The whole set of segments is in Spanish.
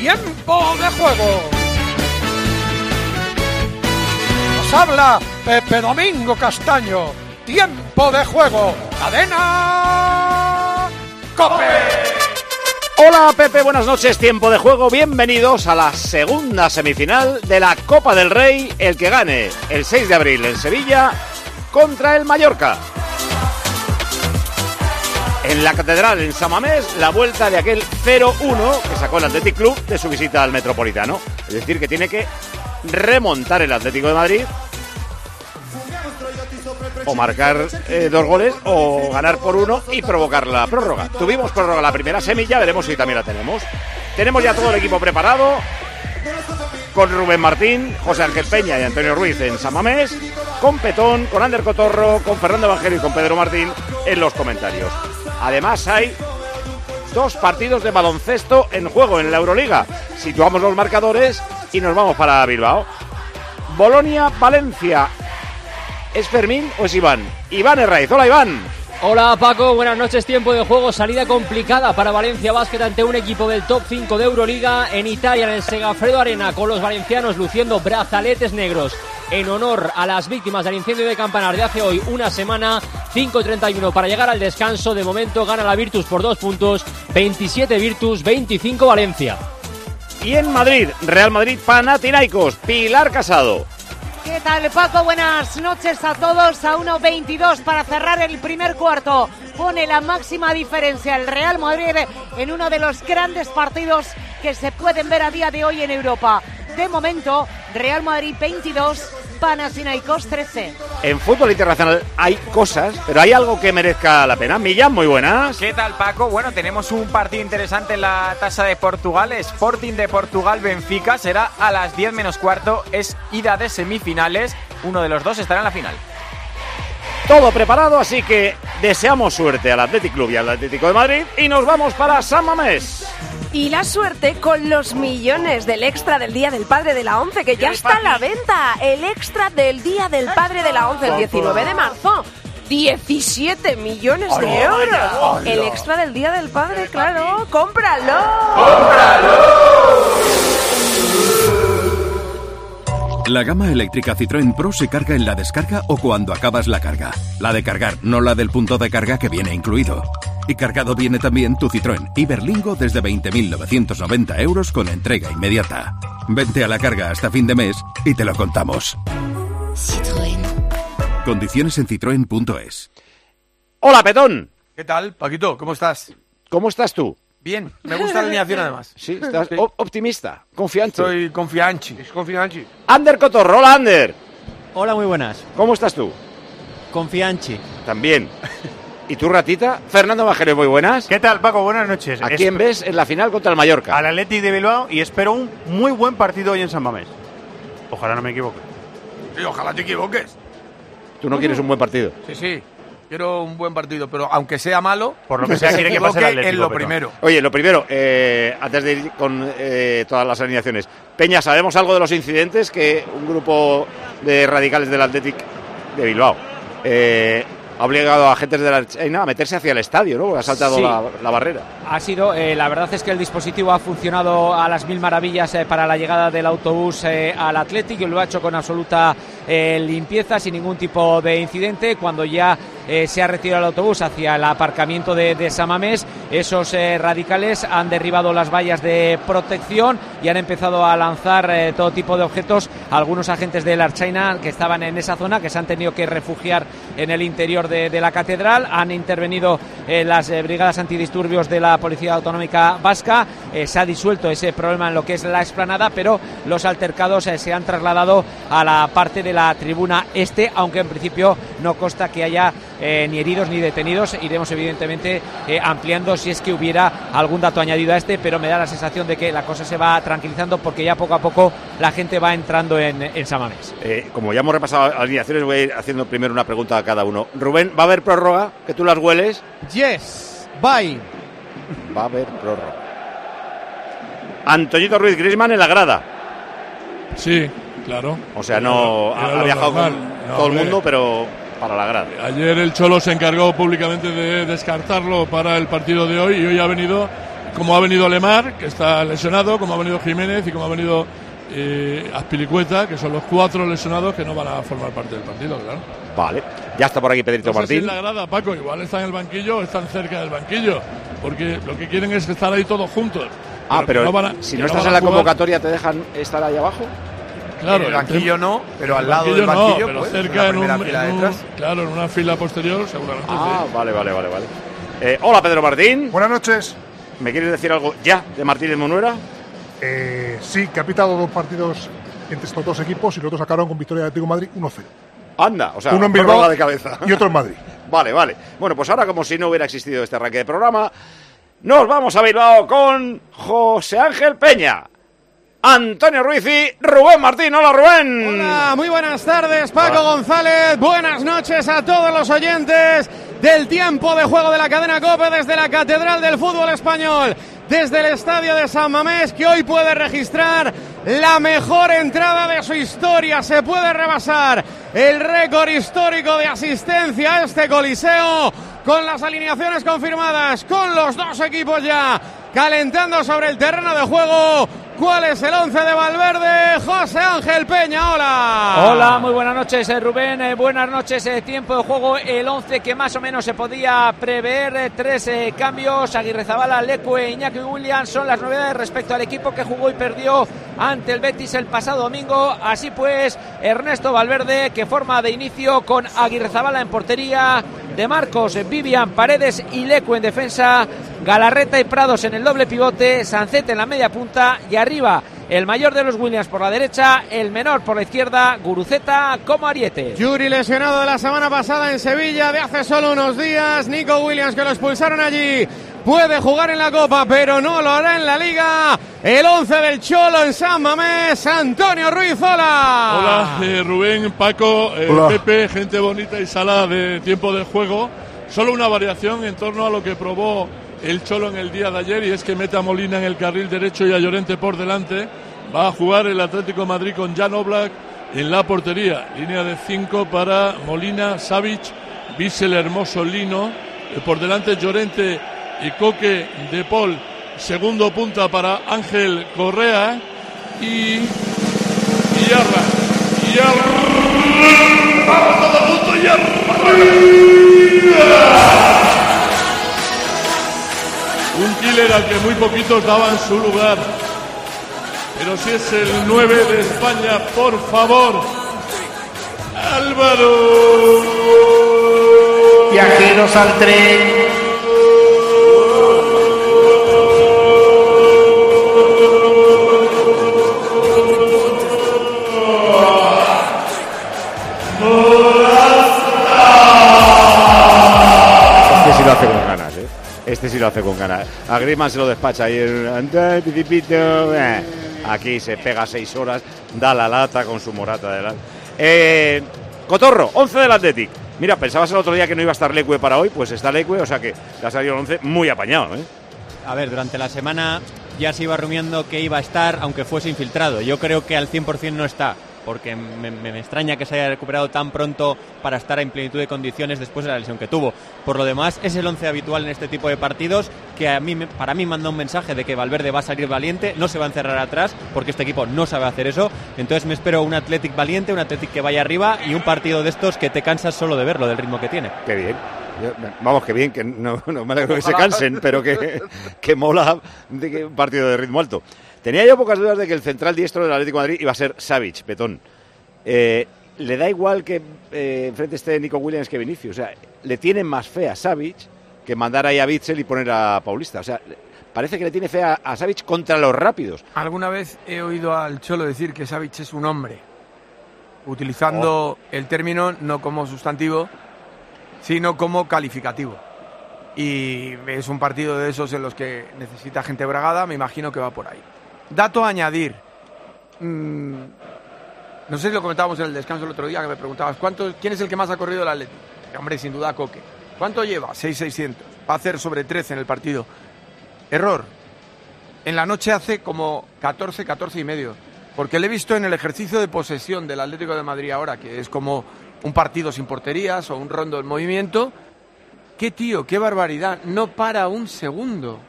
Tiempo de juego. Nos habla Pepe Domingo Castaño. Tiempo de juego. Cadena. Cope. Hola Pepe, buenas noches, tiempo de juego, bienvenidos a la segunda semifinal de la Copa del Rey, el que gane el 6 de abril en Sevilla contra el Mallorca. En la Catedral, en Samamés, la vuelta de aquel 0-1 que sacó el Athletic Club de su visita al Metropolitano. Es decir, que tiene que remontar el Atlético de Madrid o marcar eh, dos goles o ganar por uno y provocar la prórroga. Tuvimos prórroga la primera semilla, veremos si también la tenemos. Tenemos ya todo el equipo preparado con Rubén Martín, José Ángel Peña y Antonio Ruiz en Samamés, con Petón, con Ander Cotorro, con Fernando Evangelio y con Pedro Martín en los comentarios. Además hay dos partidos de baloncesto en juego en la Euroliga. Situamos los marcadores y nos vamos para Bilbao. Bolonia-Valencia. ¿Es Fermín o es Iván? Iván Herraiz. Hola Iván. Hola Paco, buenas noches, tiempo de juego, salida complicada para Valencia Basket ante un equipo del top 5 de Euroliga en Italia, en el Segafredo Arena, con los valencianos luciendo brazaletes negros en honor a las víctimas del incendio de Campanar de hace hoy una semana, 5.31 para llegar al descanso, de momento gana la Virtus por dos puntos, 27 Virtus, 25 Valencia. Y en Madrid, Real Madrid Panathinaikos, Pilar Casado. ¿Qué tal, Paco? Buenas noches a todos. A 1.22 para cerrar el primer cuarto. Pone la máxima diferencia el Real Madrid en uno de los grandes partidos que se pueden ver a día de hoy en Europa. De momento, Real Madrid 22, Panathinaikos 13. En fútbol internacional hay cosas, pero hay algo que merezca la pena. Millán, muy buenas. ¿Qué tal, Paco? Bueno, tenemos un partido interesante en la tasa de Portugal. Sporting de Portugal-Benfica será a las 10 menos cuarto. Es ida de semifinales. Uno de los dos estará en la final. Todo preparado, así que deseamos suerte al Athletic Club y al Atlético de Madrid y nos vamos para San Mamés. Y la suerte con los millones del extra del Día del Padre de la ONCE, que ya está a la venta. El extra del Día del Padre de la ONCE, el 19 de marzo. 17 millones de euros. El extra del Día del Padre, claro. ¡Cómpralo! La gama eléctrica Citroën Pro se carga en la descarga o cuando acabas la carga. La de cargar, no la del punto de carga que viene incluido. Y cargado viene también tu Citroën Iberlingo desde 20.990 euros con entrega inmediata. Vente a la carga hasta fin de mes y te lo contamos. Condiciones en citroen.es. Hola, Petón. ¿Qué tal, Paquito? ¿Cómo estás? ¿Cómo estás tú? Bien, me gusta la alineación además. Sí, estás op- optimista, confiante. Soy confianchi. confianchi. Ander Cotorro, hola Ander. Hola, muy buenas. ¿Cómo estás tú? Confianchi. También. ¿Y tú, ratita? Fernando Evangelio, muy buenas. ¿Qué tal, Paco? Buenas noches. ¿A Espe- quién ves en la final contra el Mallorca? Al Athletic de Bilbao y espero un muy buen partido hoy en San Mamés. Ojalá no me equivoque. Y ojalá te equivoques. Tú no quieres un buen partido. Sí, sí. Quiero un buen partido, pero aunque sea malo, Por lo que sea, quiere que pase el Atlético, en lo primero. Oye, lo primero, eh, antes de ir con eh, todas las alineaciones. Peña, ¿sabemos algo de los incidentes que un grupo de radicales del Athletic de Bilbao eh, ha obligado a agentes de la China a meterse hacia el estadio, ¿no? Ha saltado Sí. la, la barrera. Ha sido, eh, la verdad es que el dispositivo ha funcionado a las mil maravillas eh, para la llegada del autobús eh, al Athletic y lo ha hecho con absoluta eh, limpieza, sin ningún tipo de incidente. Cuando ya eh, se ha retirado el autobús hacia el aparcamiento de, de Samamés. Esos eh, radicales han derribado las vallas de protección y han empezado a lanzar eh, todo tipo de objetos algunos agentes del Archaina que estaban en esa zona, que se han tenido que refugiar en el interior de, de la catedral. Han intervenido las brigadas antidisturbios de la Policía Autonómica Vasca. Se ha disuelto ese problema en lo que es la explanada, pero los altercados se han trasladado a la parte de la tribuna este, aunque en principio no consta que haya eh, ni heridos ni detenidos. Iremos evidentemente eh, ampliando si es que hubiera algún dato añadido a este, pero me da la sensación de que la cosa se va tranquilizando porque ya poco a poco la gente va entrando en, en Samamés. Eh, como ya hemos repasado las alineaciones, voy a ir haciendo primero una pregunta a cada uno. Rubén, ¿va a haber prórroga? ¿Que tú las hueles? Yes, bye. Va a haber prórroga. Antoñito Ruiz Grisman en la grada. Sí, claro. O sea, no Era ha, viajado normal. con No, todo el mundo, pero para la grada. Ayer el Cholo se encargó públicamente de descartarlo para el partido de hoy y hoy ha venido, como ha venido Lemar, que está lesionado, como ha venido Jiménez y como ha venido eh, que son los cuatro lesionados que no van a formar parte del partido, claro. Vale, ya está por aquí Pedrito No sé si Martín. en la grada, Paco, igual están en el banquillo o están cerca del banquillo, porque lo que quieren es estar ahí todos juntos. Ah, pero no van a- si no estás en la jugar- convocatoria, ¿te dejan estar ahí abajo? Claro, En el banquillo no, pero al lado del banquillo no, banquillo, pero pues, en cerca la en, un, primera fila en un- detrás. claro, en una fila posterior, seguramente. Ah, sí. vale, vale, vale, vale. Eh, hola, Pedro Martín. Buenas noches. ¿Me quieres decir algo ya de Martínez Monuera? Eh, sí, que ha pitado dos partidos entre estos dos equipos y los dos sacaron con victoria de Atlético Madrid 1-0. Anda, o sea, Uno en Bilbao de cabeza. y otro en Madrid. Vale, vale. Bueno, pues ahora como si no hubiera existido este arranque de programa, nos vamos a Bilbao con José Ángel Peña, Antonio Ruiz y Rubén Martín. Hola, Rubén. Hola, muy buenas tardes, Paco González. Buenas noches a todos los oyentes del tiempo de juego de la cadena Cope desde la Catedral del Fútbol Español. Desde el estadio de San Mamés, que hoy puede registrar la mejor entrada de su historia. Se puede rebasar el récord histórico de asistencia a este coliseo con las alineaciones confirmadas, con los dos equipos ya calentando sobre el terreno de juego. ¿Cuál es el once de Valverde? José Ángel Peña, hola. Hola, muy buenas noches, eh, Rubén. Eh, buenas noches, eh, tiempo de juego. El 11 que más o menos se podía prever. eh, tres cambios. Aguirre Zabala, Leque, Iñaki Williams son las novedades respecto al equipo que jugó y perdió ante el Betis el pasado domingo. Así pues, Ernesto Valverde que forma de inicio con Aguirre Zabala en portería. De Marcos, Vivian, Paredes y Lecu en defensa. Galarreta y Prados en el doble pivote. Sancet en la media punta. Y arriba el mayor de los Williams por la derecha, el menor por la izquierda, Guruceta como ariete. Yuri lesionado de la semana pasada en Sevilla de hace solo unos días. Nico Williams que lo expulsaron allí. Puede jugar en la Copa, pero no lo hará en la Liga. El 11 del Cholo en San Mamés, Antonio Ruiz, hola. Hola, eh, Rubén, Paco, eh, Hola. Pepe, gente bonita y sala de tiempo de juego. Solo una variación en torno a lo que probó el Cholo en el día de ayer y es que mete a Molina en el carril derecho y a Llorente por delante. Va a jugar el Atlético Madrid con Jan Oblak en la portería. Línea de 5 para Molina, Savic, Bissell, Hermoso, Lino. Eh, por delante Llorente y Coque de Paul. Segundo punta para Ángel Correa y Yarra. Yarra. Vamos. Un killer al que muy poquitos daban su lugar. Pero si es el 9 de España, por favor. Álvaro. Viajeros al tren. Sí lo hace con ganas. A Griezmann se lo despacha ahí. el- Pipipito, eh. Aquí se pega seis horas, da la lata con su morata delante. Eh, Cotorro, 11 del Athletic. Mira, pensabas el otro día que no iba a estar Leque para hoy, pues está Leque, o sea que le ha salido el 11 muy apañado, ¿eh? A ver, durante la semana ya se iba rumiando que iba a estar, aunque fuese infiltrado. Yo creo que al 100% no está. Porque me, extraña que se haya recuperado tan pronto para estar en plenitud de condiciones después de la lesión que tuvo. Por lo demás, es el once habitual en este tipo de partidos que a mí, para mí manda un mensaje de que Valverde va a salir valiente, no se va a encerrar atrás, porque este equipo no sabe hacer eso. Entonces me espero un Athletic valiente, un Athletic que vaya arriba y un partido de estos que te cansas solo de verlo, del ritmo que tiene. Qué bien. Vamos, que bien, que no, no me alegro que se cansen, pero que, que mola de un partido de ritmo alto. Tenía yo pocas dudas de que el central diestro del Atlético de Madrid iba a ser Savic, Petón. Eh, le da igual que eh, enfrente esté Nico Williams que Vinicius. O sea, le tiene más fe a Savic que mandar ahí a Bitzel y poner a Paulista. O sea, parece que le tiene fe a, a Savic contra los rápidos. Alguna vez he oído al Cholo decir que Savic es un hombre, utilizando el término no como sustantivo, sino como calificativo. Y es un partido de esos en los que necesita gente bragada, me imagino que va por ahí. Dato a añadir. Mm, no sé si lo comentábamos en el descanso el otro día, que me preguntabas, ¿cuánto, ¿quién es el que más ha corrido el Atlético? Hombre, sin duda Coque. ¿Cuánto lleva? 6.600. Va a hacer sobre 13 en el partido. Error. En la noche hace como 14, 14 y medio. Porque le he visto en el ejercicio de posesión del Atlético de Madrid ahora, que es como un partido sin porterías o un rondo en movimiento. Qué tío, qué barbaridad. No para un segundo.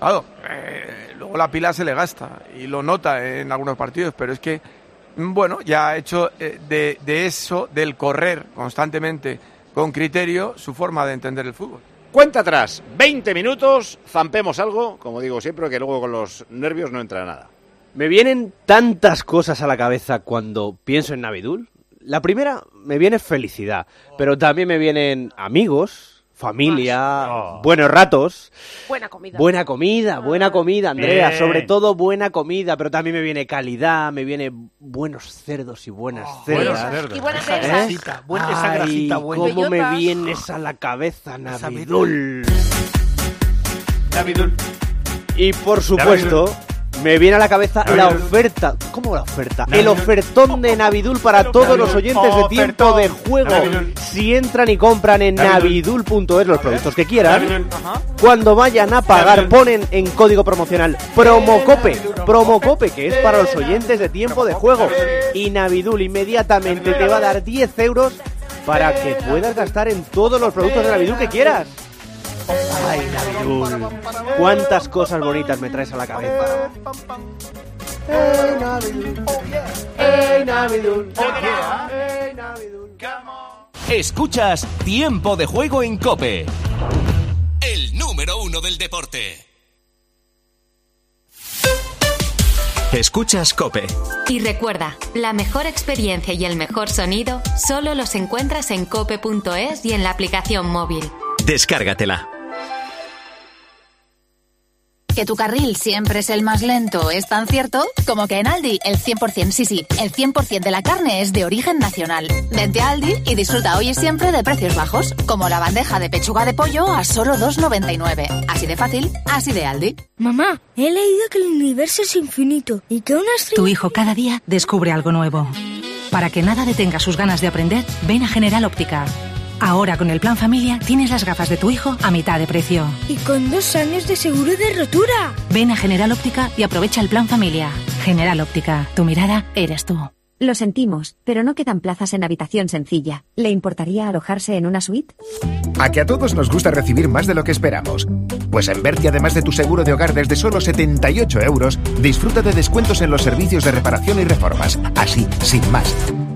Claro, eh, luego la pila se le gasta y lo nota en algunos partidos, pero es que, bueno, ya ha hecho eh, de, de eso, del correr constantemente con criterio, su forma de entender el fútbol. Cuenta atrás, 20 minutos, zampemos algo, como digo siempre, que luego con los nervios no entra nada. Me vienen tantas cosas a la cabeza cuando pienso en Navidul. La primera, me viene felicidad, pero también me vienen amigos, familia, buenos ratos, Buena comida. buena comida, buena comida, Andrea, Bien. sobre todo buena comida, pero también me viene calidad, me viene buenos cerdos y buenas buenos cerdas. cerdos. Y buenas ¿Eh? mesas. grasita, buena- esa Ay, grasita buena. cómo me vienes a la cabeza, Navidul. Navidul. Y por supuesto, me viene a la cabeza la oferta. ¿Cómo la oferta? El ofertón de Navidul para todos los oyentes de tiempo de juego. Navidul. Si entran y compran en Navidul. navidul.es los productos que quieran, cuando vayan a pagar ponen en código promocional promocope, promocope que es para los oyentes de tiempo de juego. Y Navidul inmediatamente te va a dar 10 euros para que puedas gastar en todos los productos de Navidul que quieras. Ay, Navidul. Cuántas cosas bonitas me traes a la cabeza. Hey, Navidul. Hey, Navidul. Hey, Navidul. Escuchas Tiempo de Juego en Cope. El número uno del deporte. Escuchas Cope. Y recuerda, la mejor experiencia y el mejor sonido solo los encuentras en cope.es y en la aplicación móvil. Descárgatela. Que tu carril siempre es el más lento es tan cierto como que en Aldi el 100%, sí, sí, el 100% de la carne es de origen nacional. Vente a Aldi y disfruta hoy y siempre de precios bajos, como la bandeja de pechuga de pollo a solo 2,99. Así de fácil, así de Aldi. Mamá, he leído que el universo es infinito y que una estrella... Tu hijo cada día descubre algo nuevo. Para que nada detenga sus ganas de aprender, ven a General Óptica. Ahora con el plan familia tienes las gafas de tu hijo a mitad de precio. Y con dos años de seguro de rotura. Ven a General Óptica y aprovecha el plan familia. General Óptica, tu mirada eres tú. Lo sentimos, pero no quedan plazas en habitación sencilla. ¿Le importaría alojarse en una suite? A que a todos nos gusta recibir más de lo que esperamos. Pues en Berti, además de tu seguro de hogar desde solo 78 euros, disfruta de descuentos en los servicios de reparación y reformas. Así, sin más.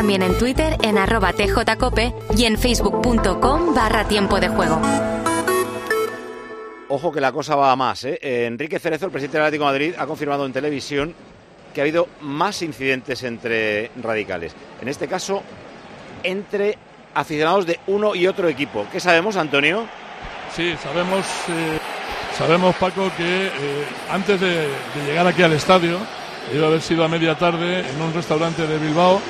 También en Twitter en arroba tjcope y en facebook.com barra tiempo de juego. Ojo que la cosa va a más. ¿eh? Eh, Enrique Cerezo, el presidente del Atlético de Madrid, ha confirmado en televisión que ha habido más incidentes entre radicales. En este caso, entre aficionados de uno y otro equipo. ¿Qué sabemos, Antonio? Sí, sabemos, eh, sabemos Paco, que eh, antes de, de llegar aquí al estadio, debe haber sido a media tarde en un restaurante de Bilbao.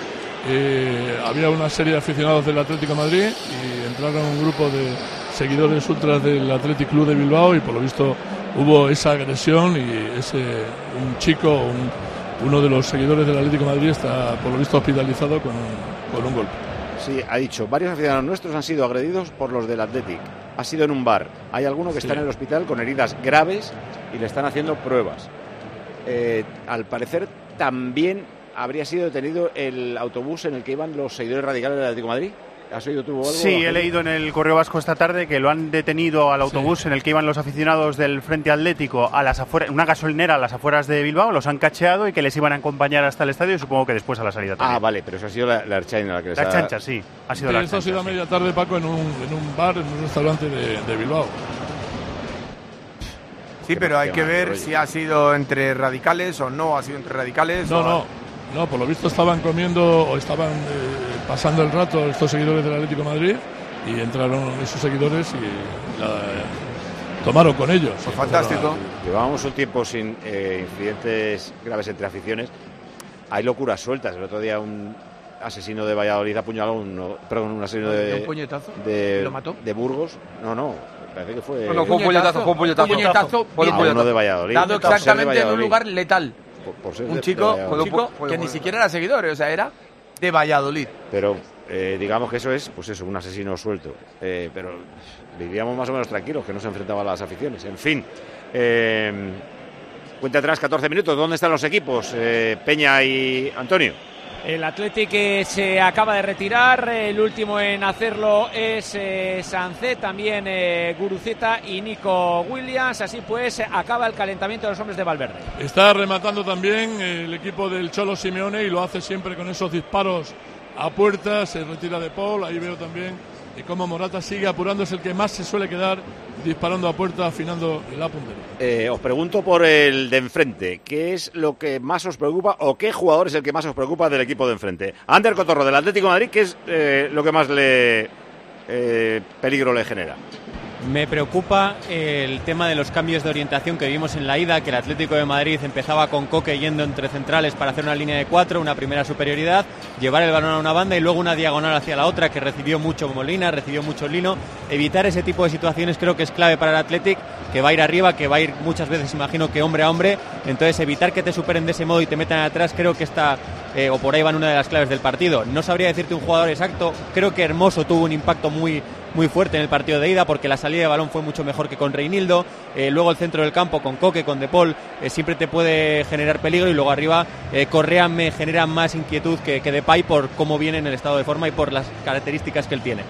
Eh, había una serie de aficionados del Atlético de Madrid y entraron un grupo de seguidores ultras del Athletic Club de Bilbao y por lo visto hubo esa agresión y ese un chico, un- uno de los seguidores del Atlético de Madrid está por lo visto hospitalizado con un, con un golpe. Sí, ha dicho, varios aficionados nuestros han sido agredidos por los del Athletic. Ha sido en un bar. Hay alguno que Sí. está en el hospital con heridas graves y le están haciendo pruebas. Eh, al parecer también habría sido detenido el autobús en el que iban los seguidores radicales del Atlético de Madrid. ¿Has oído tú algo? Sí, he leído en el Correo Vasco esta tarde que lo han detenido al autobús en el que iban los aficionados del Frente Atlético a las afueras, una gasolinera a las afueras de Bilbao, los han cacheado y que les iban a acompañar hasta el estadio y supongo que después a la salida también. Ah, vale, pero eso ha sido la, la Erchaina la que les La ha- chancha, sí, ha sido Sí, la esto ha sido a sí. media tarde, Paco, en un, en un bar, en un restaurante de, de Bilbao. Sí, pero hay que ver si ha sido entre radicales o no ha sido entre radicales. No, o- no, no, por lo visto estaban comiendo o estaban eh, pasando el rato estos seguidores del Atlético de Madrid y entraron esos seguidores y la- tomaron con ellos. Pues fantástico. Llevábamos un tiempo sin eh, incidentes graves entre aficiones. Hay locuras sueltas. El otro día un asesino de Valladolid apuñaló a un, perdón, un asesino ¿De un puñetazo? de, ¿Y lo mató? de Burgos. No, no, parece que fue. No, no, fue un puñetazo, fue un puñetazo. Puñetazo, Fue un a puñetazo. uno de Valladolid. Dado por ser de exactamente en un lugar letal. Por- por ser de- Un de chico, Valladolid. un chico que ni siquiera era seguidor, o sea, era de Valladolid. Pero eh, digamos que eso es, pues eso, un asesino suelto. Eh, pero vivíamos más o menos tranquilos, que no se enfrentaba a las aficiones. En fin. eh, cuenta atrás, 14 minutos. ¿Dónde están los equipos? Eh, Peña y Antonio. El Athletic se acaba de retirar, el último en hacerlo es eh, Sancet, también eh, Guruceta y Nico Williams, así pues acaba el calentamiento de los hombres de Valverde. Está rematando también el equipo del Cholo Simeone y lo hace siempre con esos disparos a puerta. Se retira de Paul. Ahí veo también y cómo Morata sigue apurando. Es el que más se suele quedar disparando a puerta, afinando la puntería. Eh, os pregunto por el de enfrente. ¿Qué es lo que más os preocupa o qué jugador es el que más os preocupa del equipo de enfrente? Ander Cotorro del Atlético de Madrid, ¿qué es eh, lo que más le eh, peligro le genera? Me preocupa el tema de los cambios de orientación que vimos en la ida, que el Atlético de Madrid empezaba con Coque yendo entre centrales para hacer una línea de cuatro, una primera superioridad, llevar el balón a una banda y luego una diagonal hacia la otra, que recibió mucho Molina, recibió mucho Lino. Evitar ese tipo de situaciones creo que es clave para el Athletic, que va a ir arriba, que va a ir muchas veces, imagino que hombre a hombre. Entonces, evitar que te superen de ese modo y te metan atrás, creo que está, eh, o por ahí van una de las claves del partido. No sabría decirte un jugador exacto, creo que Hermoso tuvo un impacto muy muy fuerte en el partido de ida porque la salida de balón fue mucho mejor que con Reinildo. Eh, luego el centro del campo con Coque, con De Paul, eh, siempre te puede generar peligro. Y luego arriba eh, Correa me genera más inquietud que, que Depay por cómo viene en el estado de forma y por las características que él tiene.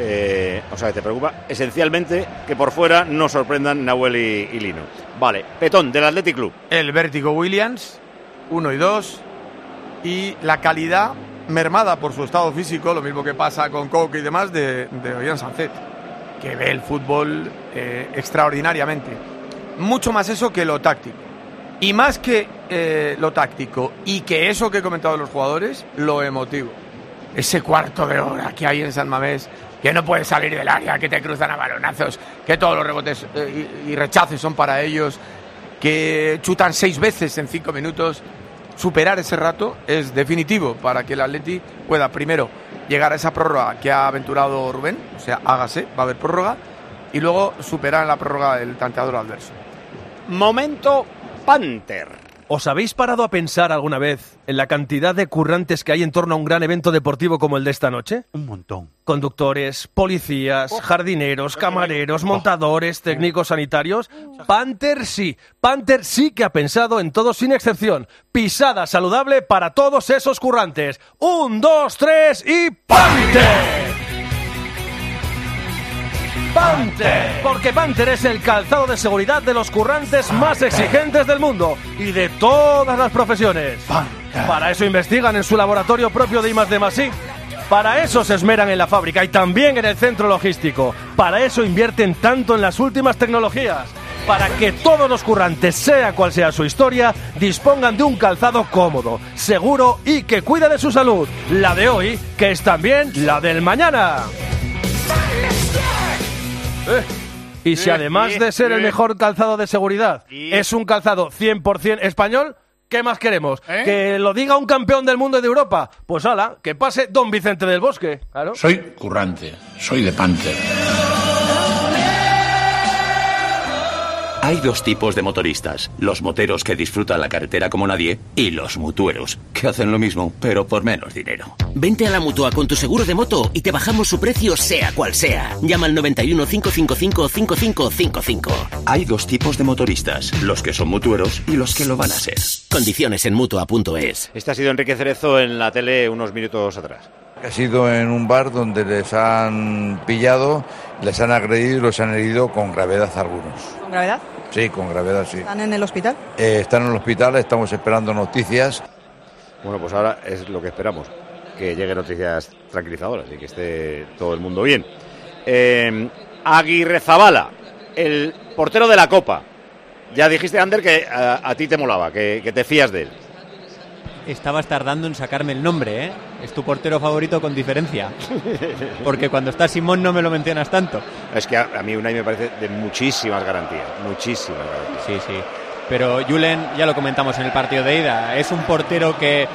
Eh, o sea, te preocupa esencialmente que por fuera no sorprendan Nahuel y, y Lino. Vale, Petón del Athletic Club. El Vértigo Williams, uno y dos. Y la calidad mermada por su estado físico, lo mismo que pasa con Coque y demás, de, de Ollán Sancet, que ve el fútbol eh, extraordinariamente. Mucho más eso que lo táctico. Y más que eh, lo táctico y que eso que he comentado de los jugadores, lo emotivo. Ese cuarto de hora que hay en San Mamés, que no puedes salir del área, que te cruzan a balonazos, que todos los rebotes eh, y, y rechaces son para ellos, que chutan seis veces en cinco minutos. Superar ese rato es definitivo para que el Atleti pueda primero llegar a esa prórroga que ha aventurado Rubén, o sea, hágase, va a haber prórroga, y luego superar la prórroga el tanteador adverso. Momento Panther. ¿Os habéis parado a pensar alguna vez en la cantidad de currantes que hay en torno a un gran evento deportivo como el de esta noche? Un montón. Conductores, policías, jardineros, camareros, montadores, técnicos sanitarios. Panther sí, Panther sí que ha pensado en todos sin excepción. Pisada saludable para todos esos currantes. Un, dos, tres y Panther. Panther, porque Panther es el calzado de seguridad de los currantes más exigentes del mundo y de todas las profesiones. Para eso investigan en su laboratorio propio de I+D+I. Para eso se esmeran en la fábrica y también en el centro logístico. Para eso invierten tanto en las últimas tecnologías. Para que todos los currantes, sea cual sea su historia, dispongan de un calzado cómodo, seguro y que cuida de su salud. La de hoy, que es también la del mañana. Eh, Y si Bien, además de ser el bien. mejor calzado de seguridad es un calzado 100% español, ¿qué más queremos? ¿Eh? ¿Que lo diga un campeón del mundo y de Europa? Pues ala, que pase Don Vicente del Bosque. Claro. Soy currante, soy de Panther. Hay dos tipos de motoristas, los moteros que disfrutan la carretera como nadie y los mutueros, que hacen lo mismo, pero por menos dinero. Vente a la mutua con tu seguro de moto y te bajamos su precio sea cual sea. Llama al 91 555 5555. Hay dos tipos de motoristas, los que son mutueros y los que lo van a ser. Condiciones en mutua.es. Este ha sido Enrique Cerezo en la tele unos minutos atrás. Ha sido en un bar donde les han pillado, les han agredido y los han herido con gravedad algunos. ¿Con gravedad? Sí, con gravedad sí. ¿Están en el hospital? Eh, están en el hospital, estamos esperando noticias. Bueno, pues ahora es lo que esperamos, que lleguen noticias tranquilizadoras y que esté todo el mundo bien. Eh, Aguirre Zabala, el portero de la Copa. Ya dijiste, Ander, que a, a ti te molaba, que, que te fías de él. Estabas tardando en sacarme el nombre, ¿eh? Es tu portero favorito con diferencia. Porque cuando está Simón no me lo mencionas tanto. Es que a, a mí Unai me parece de muchísimas garantías, muchísimas garantías. Sí, sí. Pero Julen, ya lo comentamos en el partido de ida, es un portero que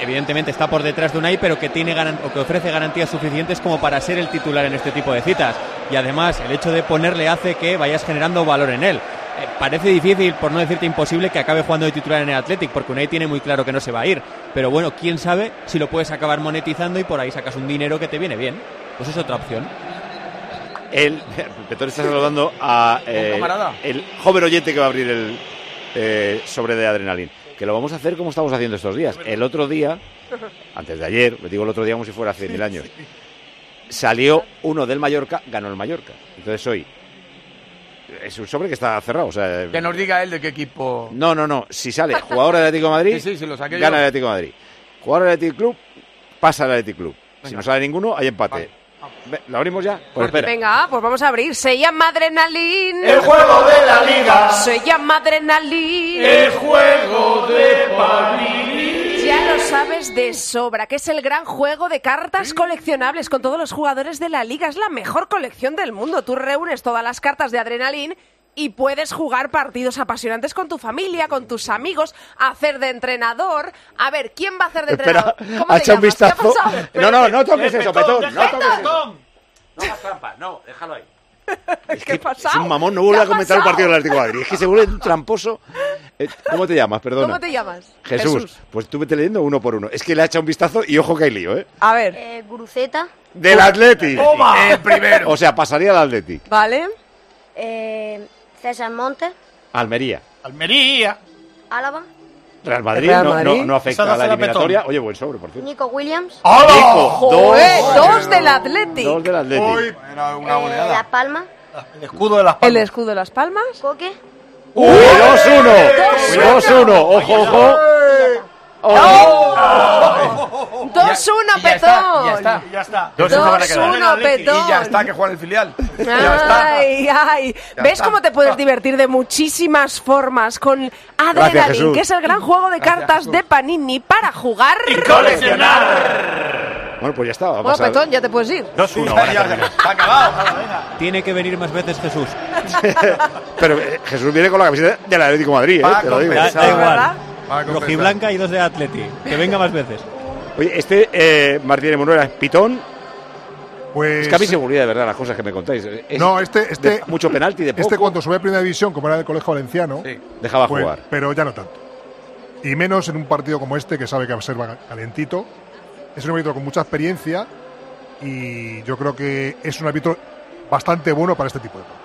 evidentemente está por detrás de Unai, pero que tiene o que ofrece garantías suficientes como para ser el titular en este tipo de citas. Y además, el hecho de ponerle hace que vayas generando valor en él. Eh, parece difícil, por no decirte imposible, que acabe jugando de titular en el Athletic, porque Unai tiene muy claro que no se va a ir. Pero bueno, quién sabe si lo puedes acabar monetizando y por ahí sacas un dinero que te viene bien. Pues es otra opción. El Petón está saludando a eh, camarada. el joven oyente que va a abrir el eh, sobre de adrenalina. Que lo vamos a hacer como estamos haciendo estos días. El otro día, antes de ayer, me digo el otro día como si fuera hace mil años, salió uno del Mallorca, ganó el Mallorca. Entonces hoy es un sobre que está cerrado. O sea, Que nos diga él de qué equipo. no, no, no. Si sale jugador del Atlético de Madrid, Sí, sí, sí, lo saqué gana yo. el Atlético de Madrid. Jugador del Atlético Club, pasa al Atlético Club. Si no sale ninguno, hay empate. Ve, ¿Lo abrimos ya? Pues espera. Venga, pues vamos a abrir. Se llama Adrenalin. El juego de la liga. Se llama Adrenalin. El juego de Ya lo sabes de sobra, que es el gran juego de cartas coleccionables con todos los jugadores de la liga. Es la mejor colección del mundo. Tú reúnes todas las cartas de Adrenalin y puedes jugar partidos apasionantes con tu familia, con tus amigos, hacer de entrenador. A ver, ¿quién va a hacer de Espera, entrenador? ¿Cómo ha te hecho un llamas? ¿Qué ha vistazo. No, no, no toques eso, Petón. No toques eso. No hagas trampa, no, déjalo ahí. ¿Qué ha Es un mamón, no ¿Qué vuelve a comentar el partido del Atlético de Madrid. Es que se vuelve un tramposo. Eh, ¿Cómo te llamas? Perdona. ¿Cómo te llamas? Jesús. Pues tú vete leyendo uno por uno. Es que le ha echado un vistazo y ojo que hay lío, ¿eh? A ver. Eh, Guruceta. Del Atleti. Toma. El primero. O sea, pasaría al Atleti. Vale. Eh, César Montes. Almería. Almería. Álava. Real Madrid, Real no, Madrid. no, no afecta a la la eliminatoria. Oye, buen sobre, por cierto. Nico Williams. Nico, Joder, dos. dos del Athletic. Dos del Atleti. Eh, Las Palmas. El escudo de las El escudo de las palmas. Coque. ¡Uy, 2-1! 2-1, ojo, ojo. ¡Oh! 2-1, Petón. Ya está. Ya está. Dos se van a quedar. 2-1, Petón. Y ya está, que juega en el filial. Ay, ay. ¿Ves cómo te puedes divertir de muchísimas formas con Adrenaline, que es el gran juego de cartas de Panini para jugar y Bueno, pues ya está. Va a Bueno, pasar. Petón, ya te puedes ir. 2-1. van a terminar. Tiene que venir más veces Jesús. Pero eh, Jesús viene con la camiseta del Atlético de Madrid, ¿eh? Te lo digo. da igual. Rojiblanca y dos de Atleti. Que venga más veces. Oye, este eh, Martínez Monuera es pitón. Pues- Es que a mí se me olvida de verdad las cosas que me contáis. Es no, este, este de mucho penalti de poco. Este cuando sube a primera división, como era del colegio valenciano, Dejaba pues, jugar. Pero ya no tanto. Y menos en un partido como este que sabe que va a ser calentito. Es un árbitro con mucha experiencia y yo creo que es un árbitro bastante bueno para este tipo de cosas.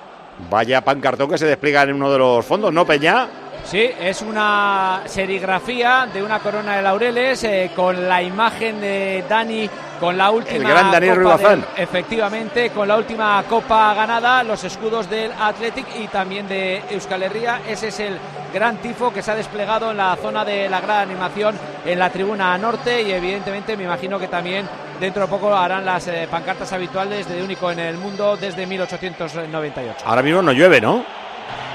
Vaya pancartón que se despliega en uno de los fondos, ¿no, Peña? Sí, es una serigrafía de una corona de laureles eh, con la imagen de Dani con la última El gran Daniel copa efectivamente con la última copa ganada los escudos del Athletic y también de Euskal Herria. Ese es el gran tifo que se ha desplegado en la zona de la gran animación en la tribuna norte y evidentemente me imagino que también dentro de poco harán las eh, pancartas habituales de único en el mundo desde 1898 Ahora mismo no llueve, ¿no?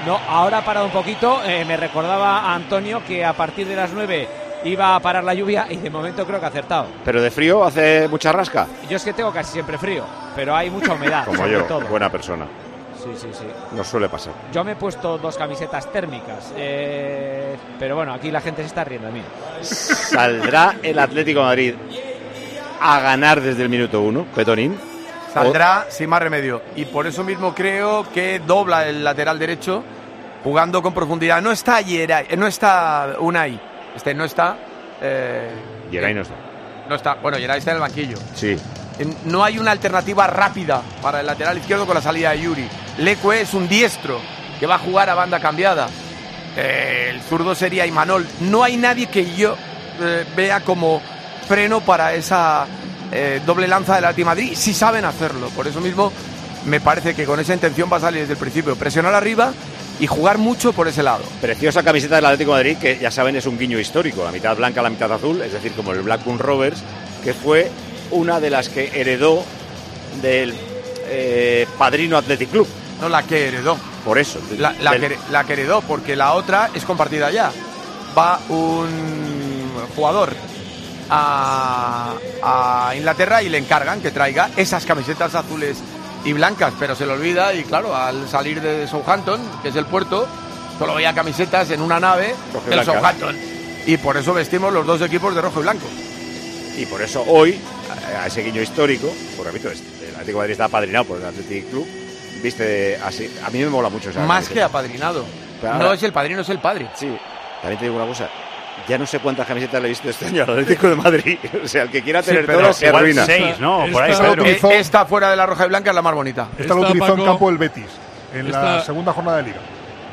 No, ahora ha parado un poquito. Eh, me recordaba a Antonio que a partir de las 9 iba a parar la lluvia y de momento creo que ha acertado. Pero de frío hace mucha rasca. Yo es que tengo casi siempre frío, pero hay mucha humedad. Como sobre yo, todo. buena persona. Sí, sí, sí. No suele pasar. Yo me he puesto dos camisetas térmicas, eh, pero bueno, aquí la gente se está riendo de mí. ¿Saldrá el Atlético de Madrid a ganar desde el minuto uno, Petonín? Saldrá sin más remedio. Y por eso mismo creo que dobla el lateral derecho jugando con profundidad. No está Yeray, eh, no está Unai. Este no está. Eh, Yeray no está. no está. Bueno, Yeray está en el banquillo. Sí. No hay una alternativa rápida para el lateral izquierdo con la salida de Yuri. Leque es un diestro que va a jugar a banda cambiada. Eh, el zurdo sería Imanol. No hay nadie que yo eh, vea como freno para esa eh, doble lanza del Atlético de Madrid. Si saben hacerlo. Por eso mismo me parece que con esa intención va a salir desde el principio. Presionar arriba y jugar mucho por ese lado. Preciosa camiseta del Atlético de Madrid, que ya saben es un guiño histórico, la mitad blanca, la mitad azul, es decir, como el Blackburn Rovers, que fue una de las que heredó del eh, Padrino Athletic Club. No la que heredó. Por eso. La, la del- que, la que heredó, porque la otra es compartida ya. Va un jugador a, a Inglaterra y le encargan que traiga esas camisetas azules y blancas, pero se le olvida y claro, al salir de Southampton, que es el puerto, solo veía camisetas en una nave Rojo del. Southampton. Y por eso vestimos los dos equipos de rojo y blanco. Y por eso hoy, a ese guiño histórico, por repito, el Atlético de Madrid está apadrinado por el Athletic Club, viste así. A mí me mola mucho esa Más que apadrinado. Pero no ahora- es el padrino, es el padre. Sí, también te digo una cosa. Ya no sé cuántas camisetas le he visto este año al Atlético de Madrid. O sea, el que quiera Sí, tener pero todas se arruina. seis, ¿no? Por ahí, Esta, Pedro. utilizó- esta fuera de la roja y blanca es la más bonita. Esta lo Esta, utilizó en campo el Betis, en la segunda jornada de liga.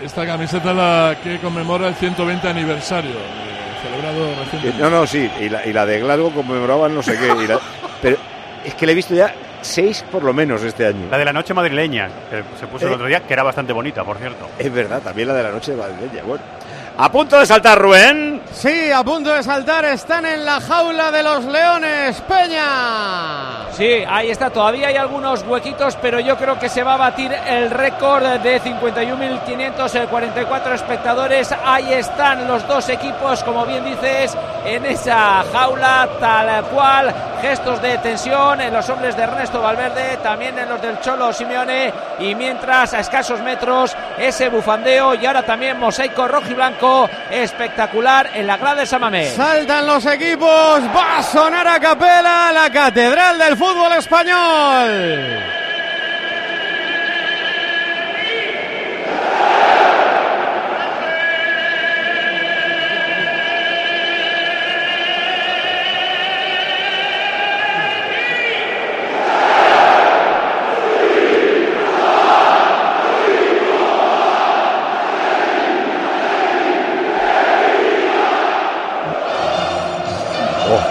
Esta camiseta es la que conmemora el 120 aniversario, eh, celebrado Eh, recientemente. No, no, sí. Y la, y la de Glasgow conmemoraban no sé qué. y la- pero es que le he visto ya seis por lo menos este año. La de la noche madrileña, que se puso el Eh. otro día, que era bastante bonita, por cierto. Es verdad, también la de la noche madrileña. Bueno. A punto de saltar Rubén. Sí, a punto de saltar, están en la jaula de los leones, Peña. Sí, ahí está, todavía hay algunos huequitos, pero yo creo que se va a batir el récord de 51.544 espectadores. Ahí están los dos equipos, como bien dices, en esa jaula tal cual. Gestos de tensión en los hombres de Ernesto Valverde, también en los del Cholo Simeone. Y mientras a escasos metros ese bufandeo y ahora también mosaico rojo y blanco espectacular en la grada de Samamé. Saltan los equipos, va a sonar a capela la catedral del fútbol español.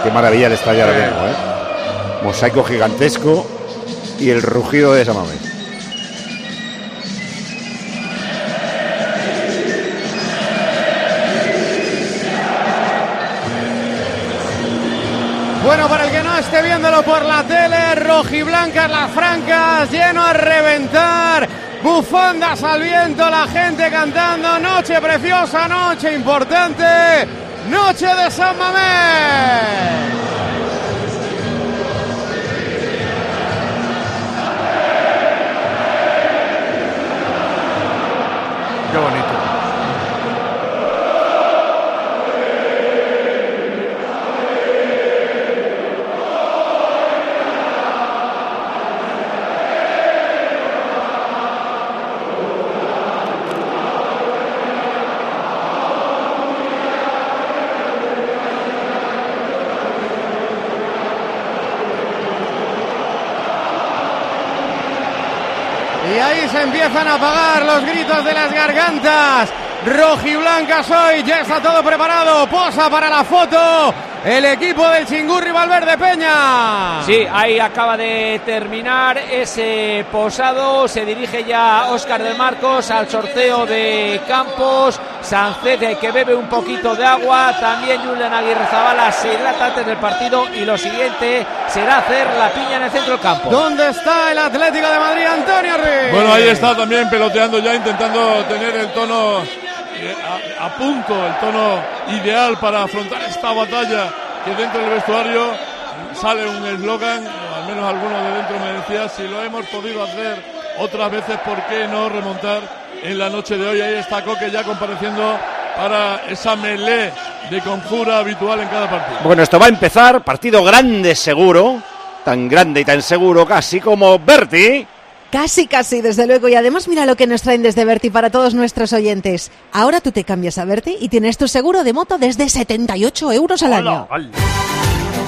Qué maravilla el estadio ahora mismo, ¿eh? Mosaico gigantesco y el rugido de Samamés. Bueno, para el que no esté viéndolo por la tele, rojiblancas las francas, lleno a reventar, bufandas al viento, la gente cantando, noche preciosa, noche importante, noche de San Mamés. Empiezan a apagar los gritos de las gargantas rojiblancas hoy. Ya está todo preparado. Posa para la foto. El equipo del Chingurri Valverde Peña. Sí, ahí acaba de terminar ese posado. Se dirige ya Óscar de Marcos al sorteo de Campos. Sancet que bebe un poquito de agua. También Julián Aguirre Zabala se hidrata antes del partido. Y lo siguiente será hacer la piña en el centro del campo. ¿Dónde está el Atlético de Madrid, Antonio Ruiz? Bueno, ahí está también peloteando ya, intentando tener el tono eh, a, a punto, el tono ideal para afrontar esta batalla que dentro del vestuario sale un eslogan, al menos alguno de dentro me decía, si lo hemos podido hacer otras veces, ¿por qué no remontar en la noche de hoy? Ahí está Coque ya compareciendo para esa melé de conjura habitual en cada partido. Bueno, esto va a empezar, partido grande seguro, tan grande y tan seguro casi como Berti. Casi, casi, desde luego. Y además mira lo que nos traen desde Berti para todos nuestros oyentes. Ahora tú te cambias a Berti y tienes tu seguro de moto desde 78 euros al año.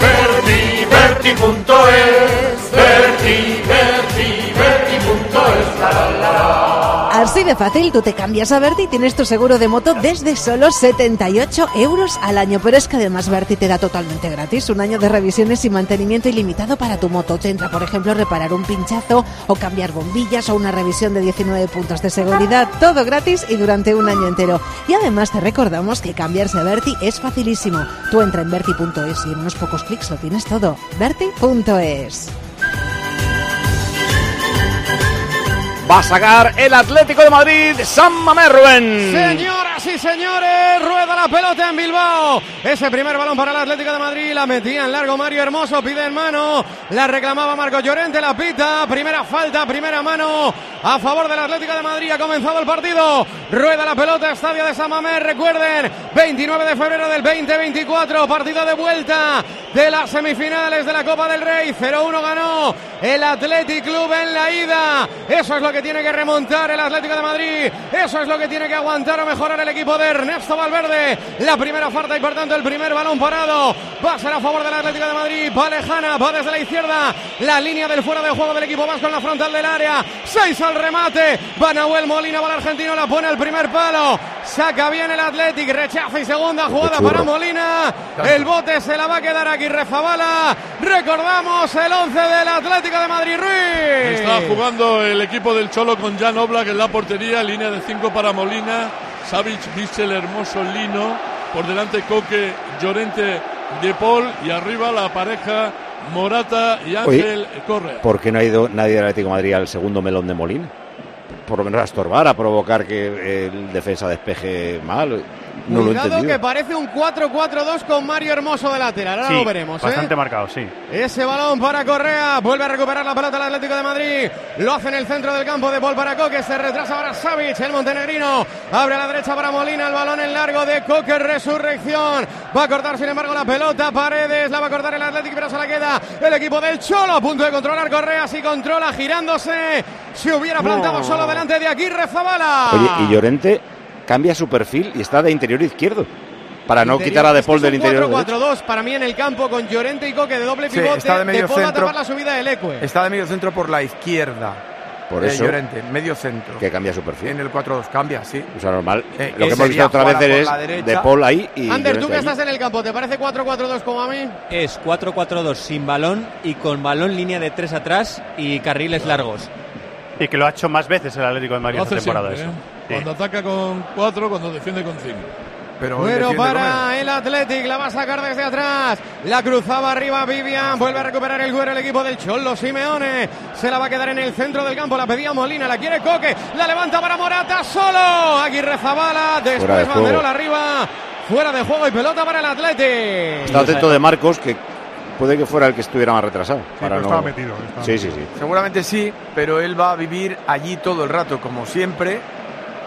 Berti, Berti.es, Berti, Berti, Berti.es, la, la, la. Así de fácil, tú te cambias a Berti y tienes tu seguro de moto desde solo 78 euros al año. Pero es que además Berti te da totalmente gratis un año de revisiones y mantenimiento ilimitado para tu moto. Te entra, por ejemplo, reparar un pinchazo o cambiar bombillas o una revisión de 19 puntos de seguridad. Todo gratis y durante un año entero. Y además te recordamos que cambiarse a Berti es facilísimo. Tú entra en Berti.es y en unos pocos clics lo tienes todo. Berti.es. Va a sacar el Atlético de Madrid, San Mameruen. Señoras y señores, rueda la pelota en Bilbao. Ese primer balón para el Atlético de Madrid, la metía en largo Mario Hermoso, pide en mano, la reclamaba Marco Llorente, la pita, primera falta, primera mano a favor del Atlético de Madrid. Ha comenzado el partido, rueda la pelota, estadio de San Mamés, recuerden, 29 de febrero del 2024, partido de vuelta de las semifinales de la Copa del Rey, 0-1 ganó el Athletic en la ida. Eso es lo que tiene que remontar el Atlético de Madrid. Eso es lo que tiene que aguantar o mejorar el equipo de Ernesto Valverde. La primera falta y por tanto el primer balón parado va a ser a favor del Atlético de Madrid. Va lejana, va desde la izquierda. La línea del fuera de juego del equipo vasco en la frontal del área. Seis al remate. Va Nahuel Molina, va el argentino, la pone al primer palo. Saca bien el Atlético, rechaza y segunda jugada para Molina. El bote se la va a quedar aquí Rezabala. Recordamos el 11 del Atlético de Madrid Ruiz. Está jugando el equipo del Cholo con Jan Oblak en la portería, línea de 5 para Molina, Savic, Michel, Hermoso, Lino, por delante Coque, Llorente, De Paul y arriba la pareja Morata y Ángel Correa. ¿Por qué no ha ido nadie del Atlético de Madrid al segundo melón de Molina? Por lo menos a estorbar, a provocar que el defensa despeje mal. No lo he Cuidado entendido. que parece un 4-4-2 con Mario Hermoso de lateral. Ahora Sí, lo veremos. ¿eh? Bastante marcado, sí. Ese balón para Correa. Vuelve a recuperar la pelota el Atlético de Madrid. Lo hace en el centro del campo de Paul para Coque. Se retrasa ahora Savic, el montenegrino. Abre a la derecha para Molina. El balón en largo de Coque. Resurrección. Va a cortar, sin embargo, la pelota. Paredes. La va a cortar el Atlético, pero se la queda el equipo del Cholo. A punto de controlar Correa. Si controla, girándose. Se hubiera plantado No. solo delante de Aguirre Zabala. Oye, y Llorente cambia su perfil y está de interior izquierdo. Para no Interior. quitar a De Paul del interior derecho. 4-4-2 para mí en el campo con Llorente y Coque de doble Sí, pivote. está de medio Paul va a centro. tapar la subida del Ecue. Está de medio centro por la izquierda. Por de eso Llorente, medio centro. que cambia su perfil. En el 4-2 cambia, sí. O sea, normal. Eh, Lo que hemos visto otra vez es. De Paul ahí y Ander, tú que ahí. estás en el campo, ¿te parece 4-4-2 como a mí? Es 4-4-2 sin balón y con balón línea de 3 atrás y carriles largos. Y que lo ha hecho más veces el Atlético de Madrid Lo esta temporada siempre, eso. ¿eh? Sí. Cuando ataca con 4, cuando defiende con 5. Pero Bueno para el Athletic, la va a sacar desde atrás. La cruzaba arriba Vivian, vuelve a recuperar el güero el equipo del Cholo Simeone. Se la va a quedar en el centro del campo, la pedía Molina, la quiere Coque, la levanta para Morata, solo. Aguirre Zabala, de después juego. Banderola arriba. Fuera de juego y pelota para el Athletic. Está atento de Marcos, que puede que fuera el que estuviera más retrasado. para pero no... estaba metido, estaba sí, sí, sí. Seguramente sí, pero él va a vivir allí todo el rato, como siempre,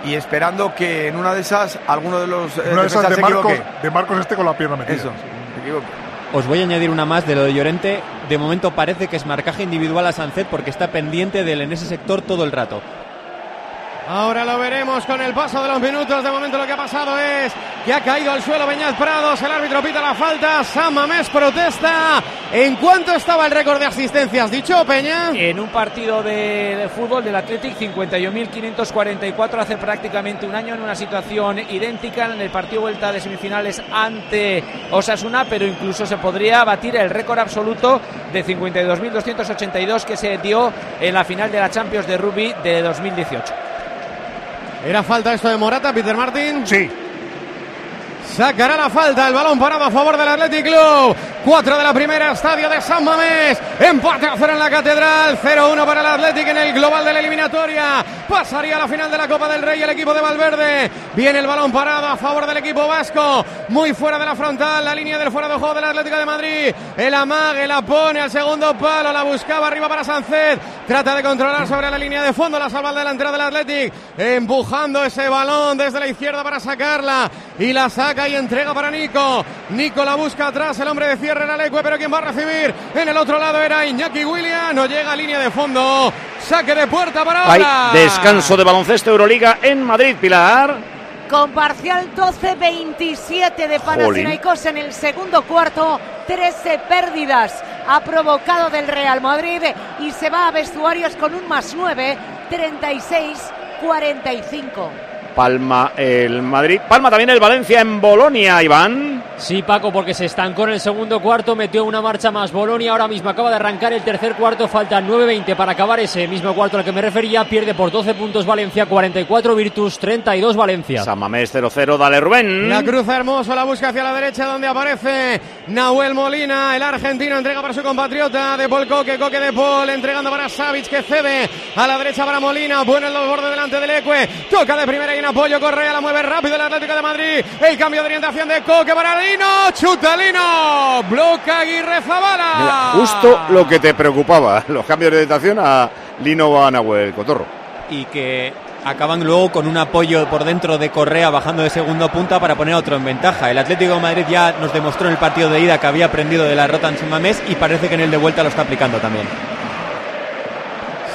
y esperando que en una de esas alguno de los eh, Una de esas de se Marcos, de Marcos este con la pierna metida. Eso, se. Os voy a añadir una más de lo de Llorente. De momento parece que es marcaje individual a Sancet porque está pendiente de él en ese sector todo el rato. Ahora lo veremos con el paso de los minutos. De momento lo que ha pasado es que ha caído al suelo Beñat Prados. El árbitro pita la falta. San Mamés protesta. ¿En cuánto estaba el récord de asistencias? ¿Dicho, Peña? En un partido de, de fútbol del Athletic, 51.544 hace prácticamente un año en una situación idéntica en el partido vuelta de semifinales ante Osasuna, pero incluso se podría batir el récord absoluto de 52.282 que se dio en la final de la Champions de Rugby de 2018. ¿Era falta esto de Morata, Peter Martin? Sí. Sacará la falta, el balón parado a favor del Athletic Club. 4 de la primera, estadio de San Mamés. Empate a cero en la Catedral. 0-1 para el Athletic en el global de la eliminatoria. Pasaría a la final de la Copa del Rey el equipo de Valverde. Viene el balón parado a favor del equipo vasco. Muy fuera de la frontal, la línea del fuera de juego del Atlético de Madrid. El amague la pone al segundo palo, la buscaba arriba para Sancet. Trata de controlar sobre la línea de fondo, la salva el delantero del Athletic. Empujando ese balón desde la izquierda para sacarla. Y la saca y entrega para Nico. Nico la busca atrás, el hombre de cierre era Leque, pero quien va a recibir en el otro lado era Iñaki William. No llega a línea de fondo. Saque de puerta para ahora. Hay descanso de baloncesto Euroliga en Madrid, Pilar. Con parcial 12-27 de Panathinaikos en el segundo cuarto, 13 pérdidas ha provocado del Real Madrid y se va a vestuarios con un más 9, 36-45. Palma el Madrid. Palma también el Valencia en Bolonia, Iván. Sí, Paco, porque se estancó en el segundo cuarto, metió una marcha más Bolonia, ahora mismo acaba de arrancar el tercer cuarto, faltan 9-20 para acabar ese mismo cuarto al que me refería, pierde por 12 puntos Valencia, 44 Virtus, 32 Valencia. San Mamés 0-0, dale Rubén. La cruza hermoso, la busca hacia la derecha donde aparece Nahuel Molina, el argentino entrega para su compatriota de Paul Coque, Coque de Paul, entregando para Savic que cede a la derecha para Molina, bueno el borde delante del Ecue, toca de primera y en apoyo, Correa la mueve rápido el Atlético de Madrid, el cambio de orientación de Coque para Lino, Chutalino, bloca Aguirre Zabala. Mira, justo lo que te preocupaba, los cambios de orientación a Lino Nahuel Cotorro. Y que acaban luego con un apoyo por dentro de Correa bajando de segundo punta para poner otro en ventaja. El Atlético de Madrid ya nos demostró en el partido de ida que había aprendido de la rota en Mamés y parece que en el de vuelta lo está aplicando también.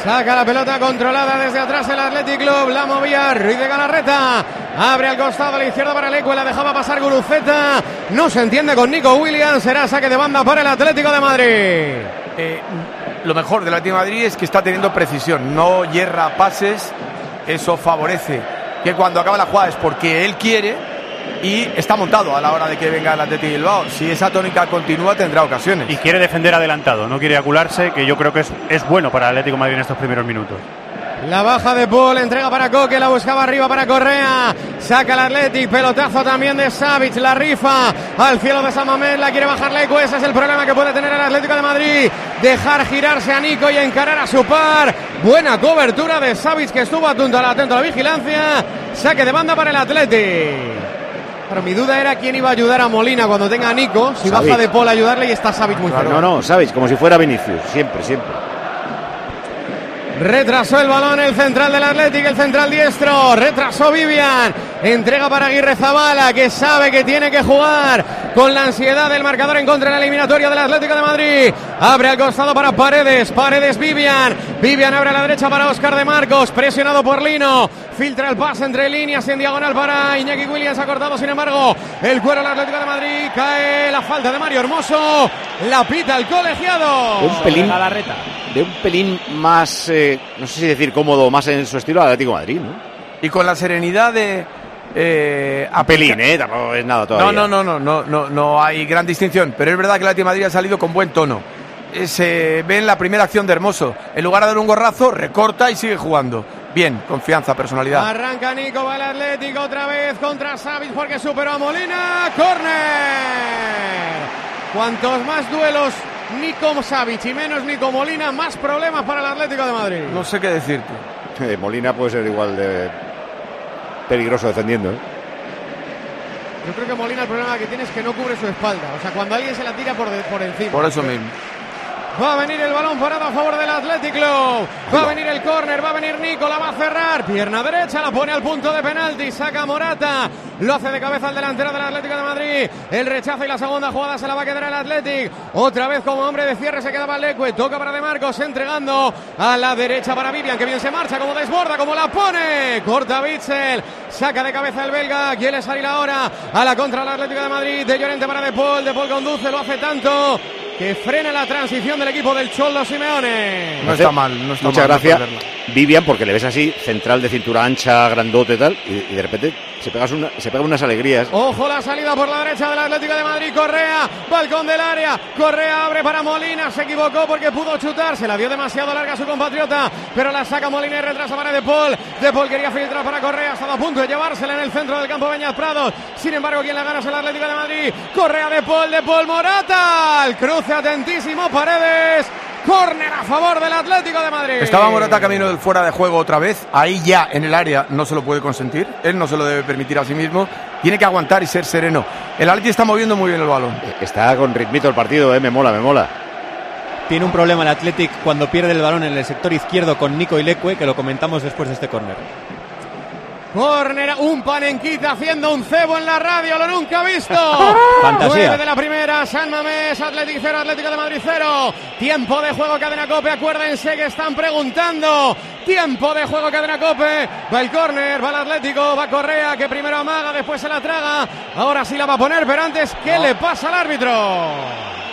Saca la pelota controlada desde atrás el Athletic Club. La movía Ruiz de Galarreta. Abre al costado a la izquierda para Lecue. La dejaba pasar Guruceta. No se entiende con Nico Williams. Será saque de banda para el Atlético de Madrid. Eh, lo mejor del Atlético de Madrid es que está teniendo precisión. No hierra pases. Eso favorece que cuando acaba la jugada es porque él quiere y está montado a la hora de que venga el Atlético de Bilbao. Si esa tónica continúa, tendrá ocasiones. Y quiere defender adelantado, no quiere acularse, que yo creo que es, es bueno para el Atlético de Madrid en estos primeros minutos. La baja de Paul, entrega para Coque, la buscaba arriba para Correa. Saca el Athletic, pelotazo también de Savic, la rifa al cielo de San Mamés, la quiere bajar Leco. Ese es el problema que puede tener el Atlético de Madrid. Dejar girarse a Nico y encarar a su par. Buena cobertura de Savic que estuvo atento a la, atento a la vigilancia. Saque de banda para el Athletic. Pero mi duda era quién iba a ayudar a Molina cuando tenga a Nico. Si Savic. baja de Paul a ayudarle y está Savic muy fuerte. No, no, sabéis, como si fuera Vinicius, siempre, siempre. Retrasó el balón el central del Atlético, el central diestro. Retrasó Vivian. Entrega para Aguirre Zabala, que sabe que tiene que jugar con la ansiedad del marcador en contra en la eliminatoria del Atlético de Madrid. Abre al costado para Paredes. Paredes Vivian. Vivian abre a la derecha para Oscar de Marcos. Presionado por Lino. Filtra el pase entre líneas en diagonal para Iñaki Williams. Ha cortado, sin embargo, el cuero del Atlético de Madrid. Cae la falta de Mario Hermoso. La pita el colegiado. Un pelín, de un pelín más, eh, no sé si decir cómodo, más en su estilo Atlético de Madrid, ¿no? Y con la serenidad de. Eh, A pelín, ¿eh? Tampoco es nada todavía. No, no, no, no, no, no, no hay gran distinción. Pero es verdad que el Atlético de Madrid ha salido con buen tono. Eh, Se ve en la primera acción de Hermoso. En lugar de dar un gorrazo, recorta y sigue jugando. Bien, confianza, personalidad. Arranca Nico, va el Atlético otra vez contra Savic porque superó a Molina. ¡Corner! Cuantos más duelos Nico Savic y menos Nico Molina, más problemas para el Atlético de Madrid. No sé qué decirte. Molina puede ser igual de peligroso defendiendo, ¿eh? Yo creo que Molina el problema que tiene es que no cubre su espalda. O sea, cuando alguien se la tira por, de- por encima. Por eso mismo. Va a venir el balón parado a favor del Athletic Club. Va a venir el córner, va a venir Nico, la va a cerrar. Pierna derecha, la pone al punto de penalti. Saca Morata. Lo hace de cabeza al delantero del Atlético de Madrid. El rechazo y la segunda jugada se la va a quedar el Athletic. Otra vez como hombre de cierre se quedaba Leque. Toca para De Marcos, entregando a la derecha para Vivian, que bien se marcha, como desborda, como la pone. Corta Bitzel. Saca de cabeza el belga. Quiere salir ahora a la contra del Atlético de Madrid. De Llorente para De Paul. De Paul conduce, lo hace tanto que frena la transición del equipo del Cholo Simeone. No está mal, no está Muchas mal, no gracias, perderla. Vivian, porque le ves así, central de cintura ancha, grandote y tal, y, de repente se, pegas una, pega unas alegrías. Ojo la salida por la derecha del Atlético de Madrid. Correa, balcón del área. Correa abre para Molina. Se equivocó porque pudo chutar. Se la dio demasiado larga su compatriota. Pero la saca Molina y retrasa para De Paul. De Paul quería filtrar para Correa. Ha estado a punto de llevársela en el centro del campo Beñas Prados. Sin embargo, quien la gana es el Atlético de Madrid. Correa De Paul, De Paul Morata. El cruce atentísimo. Paredes. Córner a favor del Atlético de Madrid. Estaba Morata camino del fuera de juego otra vez. Ahí ya en el área no se lo puede consentir. Él no se lo debe permitir a sí mismo. Tiene que aguantar y ser sereno. El Atleti está moviendo muy bien el balón. Está con ritmito el partido, eh, me mola, me mola. Tiene un problema el Athletic cuando pierde el balón en el sector izquierdo con Nico Ilecue, que lo comentamos después de este córner. Córner, un panenquita haciendo un cebo en la radio, lo nunca visto. Fantasía. De la primera, San Mamés, Atlético 0, Atlético de Madrid 0. Tiempo de juego, cadena cope, acuérdense que están preguntando. Tiempo de juego, cadena cope. Va el córner, va el Atlético, va Correa, que primero amaga, después se la traga. Ahora sí la va a poner, pero antes, ¿qué le pasa al árbitro?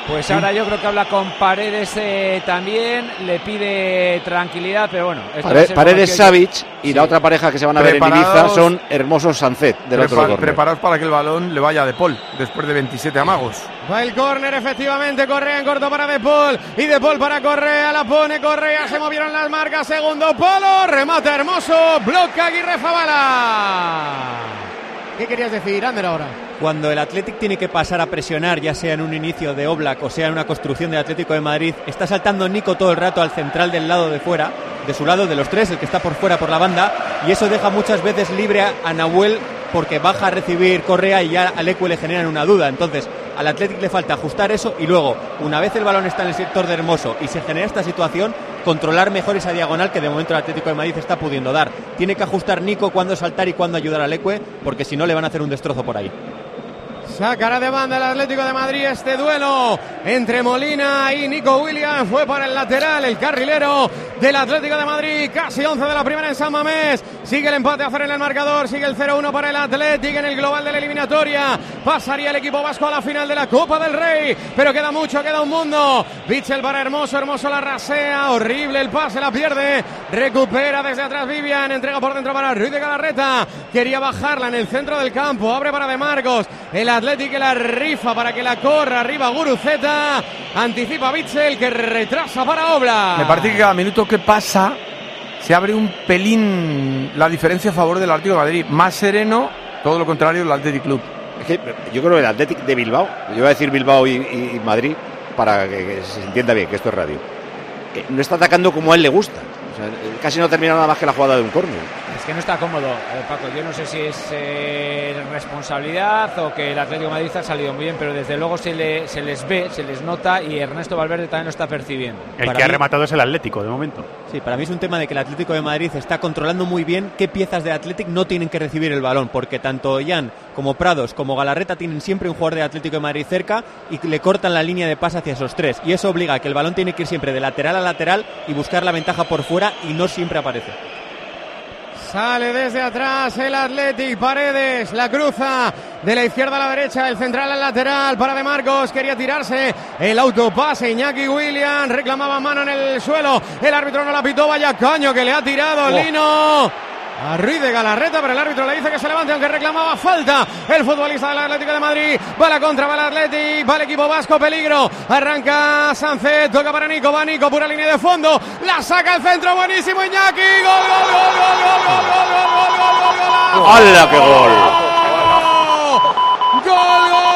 Pues ahora yo creo que habla con Paredes eh, también, le pide tranquilidad, pero bueno. Pare- Paredes Savic y la otra pareja que se van a ver en Ibiza Preparados. son Hermosos Sancet del otro Prepa- córner. preparaos para que el balón le vaya a De Paul después de 27 amagos. Va el córner, efectivamente, Correa en corto para De Paul y De Paul para Correa, la pone Correa, se movieron las marcas, segundo palo, remata hermoso, bloca Aguirre Fabala. ¿Qué querías decir, Ander, ahora? Cuando el Athletic tiene que pasar a presionar, ya sea en un inicio de Oblak o sea en una construcción del Atlético de Madrid, está saltando Nico todo el rato al central del lado de fuera, de su lado, de los tres, el que está por fuera por la banda, y eso deja muchas veces libre a, a Nahuel porque baja a recibir Correa y ya al Ecue le generan una duda. Entonces, al Athletic le falta ajustar eso y luego, una vez el balón está en el sector de Hermoso y se genera esta situación, controlar mejor esa diagonal que de momento el Atlético de Madrid está pudiendo dar. Tiene que ajustar Nico cuándo saltar y cuándo ayudar al Ecue, porque si no le van a hacer un destrozo por ahí. Sacará de banda el Atlético de Madrid este duelo entre Molina y Nico Williams. Fue para el lateral, el carrilero del Atlético de Madrid. Casi 11 de la primera en San Mamés. Sigue el empate a hacer en el marcador. Sigue el 0-1 para el Atlético en el global de la eliminatoria. Pasaría el equipo vasco a la final de la Copa del Rey. Pero queda mucho, queda un mundo. Bitzel para Hermoso. Hermoso la rasea. Horrible el pase, la pierde. Recupera desde atrás Vivian. Entrega por dentro para Ruiz de Galarreta. Quería bajarla en el centro del campo. Abre para De Marcos. El Atlético la rifa para que la corra arriba Guruceta. Anticipa Bitzel que retrasa para Obla. Me parece que cada minuto que pasa se abre un pelín la diferencia a favor del Atlético de Madrid. Más sereno, todo lo contrario, el Athletic Club. Es que yo creo que el Athletic de Bilbao, yo voy a decir Bilbao y, Madrid para que, que se entienda bien que esto es radio. eh, no está atacando como a él le gusta. O sea, casi no termina nada más que la jugada de un córner. Es que no está cómodo, eh, Paco. Yo no sé si es eh, responsabilidad o que el Atlético de Madrid ha salido muy bien, pero desde luego se, le- se les ve, se les nota y Ernesto Valverde también lo está percibiendo. El Para que ha rematado es el Atlético, de momento. Sí, para mí es un tema de que el Atlético de Madrid está controlando muy bien qué piezas de Athletic no tienen que recibir el balón, porque tanto Jan como Prados como Galarreta tienen siempre un jugador de Atlético de Madrid cerca y le cortan la línea de pase hacia esos tres. Y eso obliga a que el balón tiene que ir siempre de lateral a lateral y buscar la ventaja por fuera y no siempre aparece. Sale desde atrás el Athletic, Paredes, la cruza de la izquierda a la derecha, el central al lateral para De Marcos, quería tirarse el autopase, Iñaki Williams reclamaba mano en el suelo, el árbitro no la pitó, vaya caño que le ha tirado Oh. Lino. A Ruiz de Galarreta, pero el árbitro le dice que se levante aunque reclamaba falta. El futbolista del Atlético de Madrid va la contra, va el Atlético, va el equipo vasco, peligro. Arranca Sánchez, toca para Nico, va Nico, pura línea de fondo. La saca el centro, buenísimo Iñaki. Gol, gol, gol, gol, gol, gol, gol, gol, gol, gol, gol. ¡Hala, qué gol! Gol, gol, gol, gol,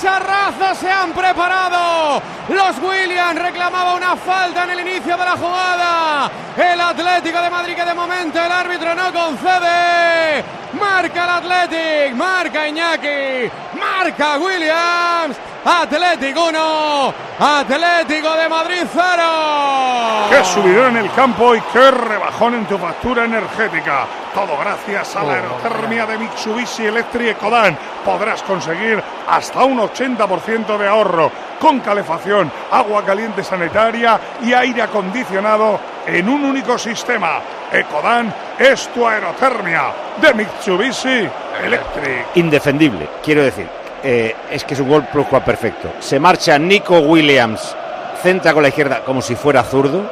Chicharrazos se han preparado. Los Williams reclamaba una falta en el inicio de la jugada. El Atlético de Madrid que de momento el árbitro no concede. Marca el Atlético, marca Iñaki, marca Williams. Atlético 1, Atlético de Madrid 0. Qué subidón en el campo y qué rebajón en tu factura energética. Todo gracias a la aerotermia de Mitsubishi Electric Ecodan. Podrás conseguir hasta un 80% de ahorro con calefacción, agua caliente sanitaria y aire acondicionado en un único sistema. Ecodan es tu aerotermia de Mitsubishi Electric. Indefendible, quiero decir. eh, es que es un gol pluscual perfecto. Se marcha Nico Williams, centra con la izquierda como si fuera zurdo.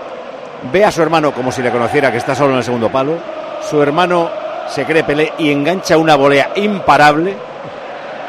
Ve a su hermano como si le conociera que está solo en el segundo palo. Su hermano se cree Pelé y engancha una volea imparable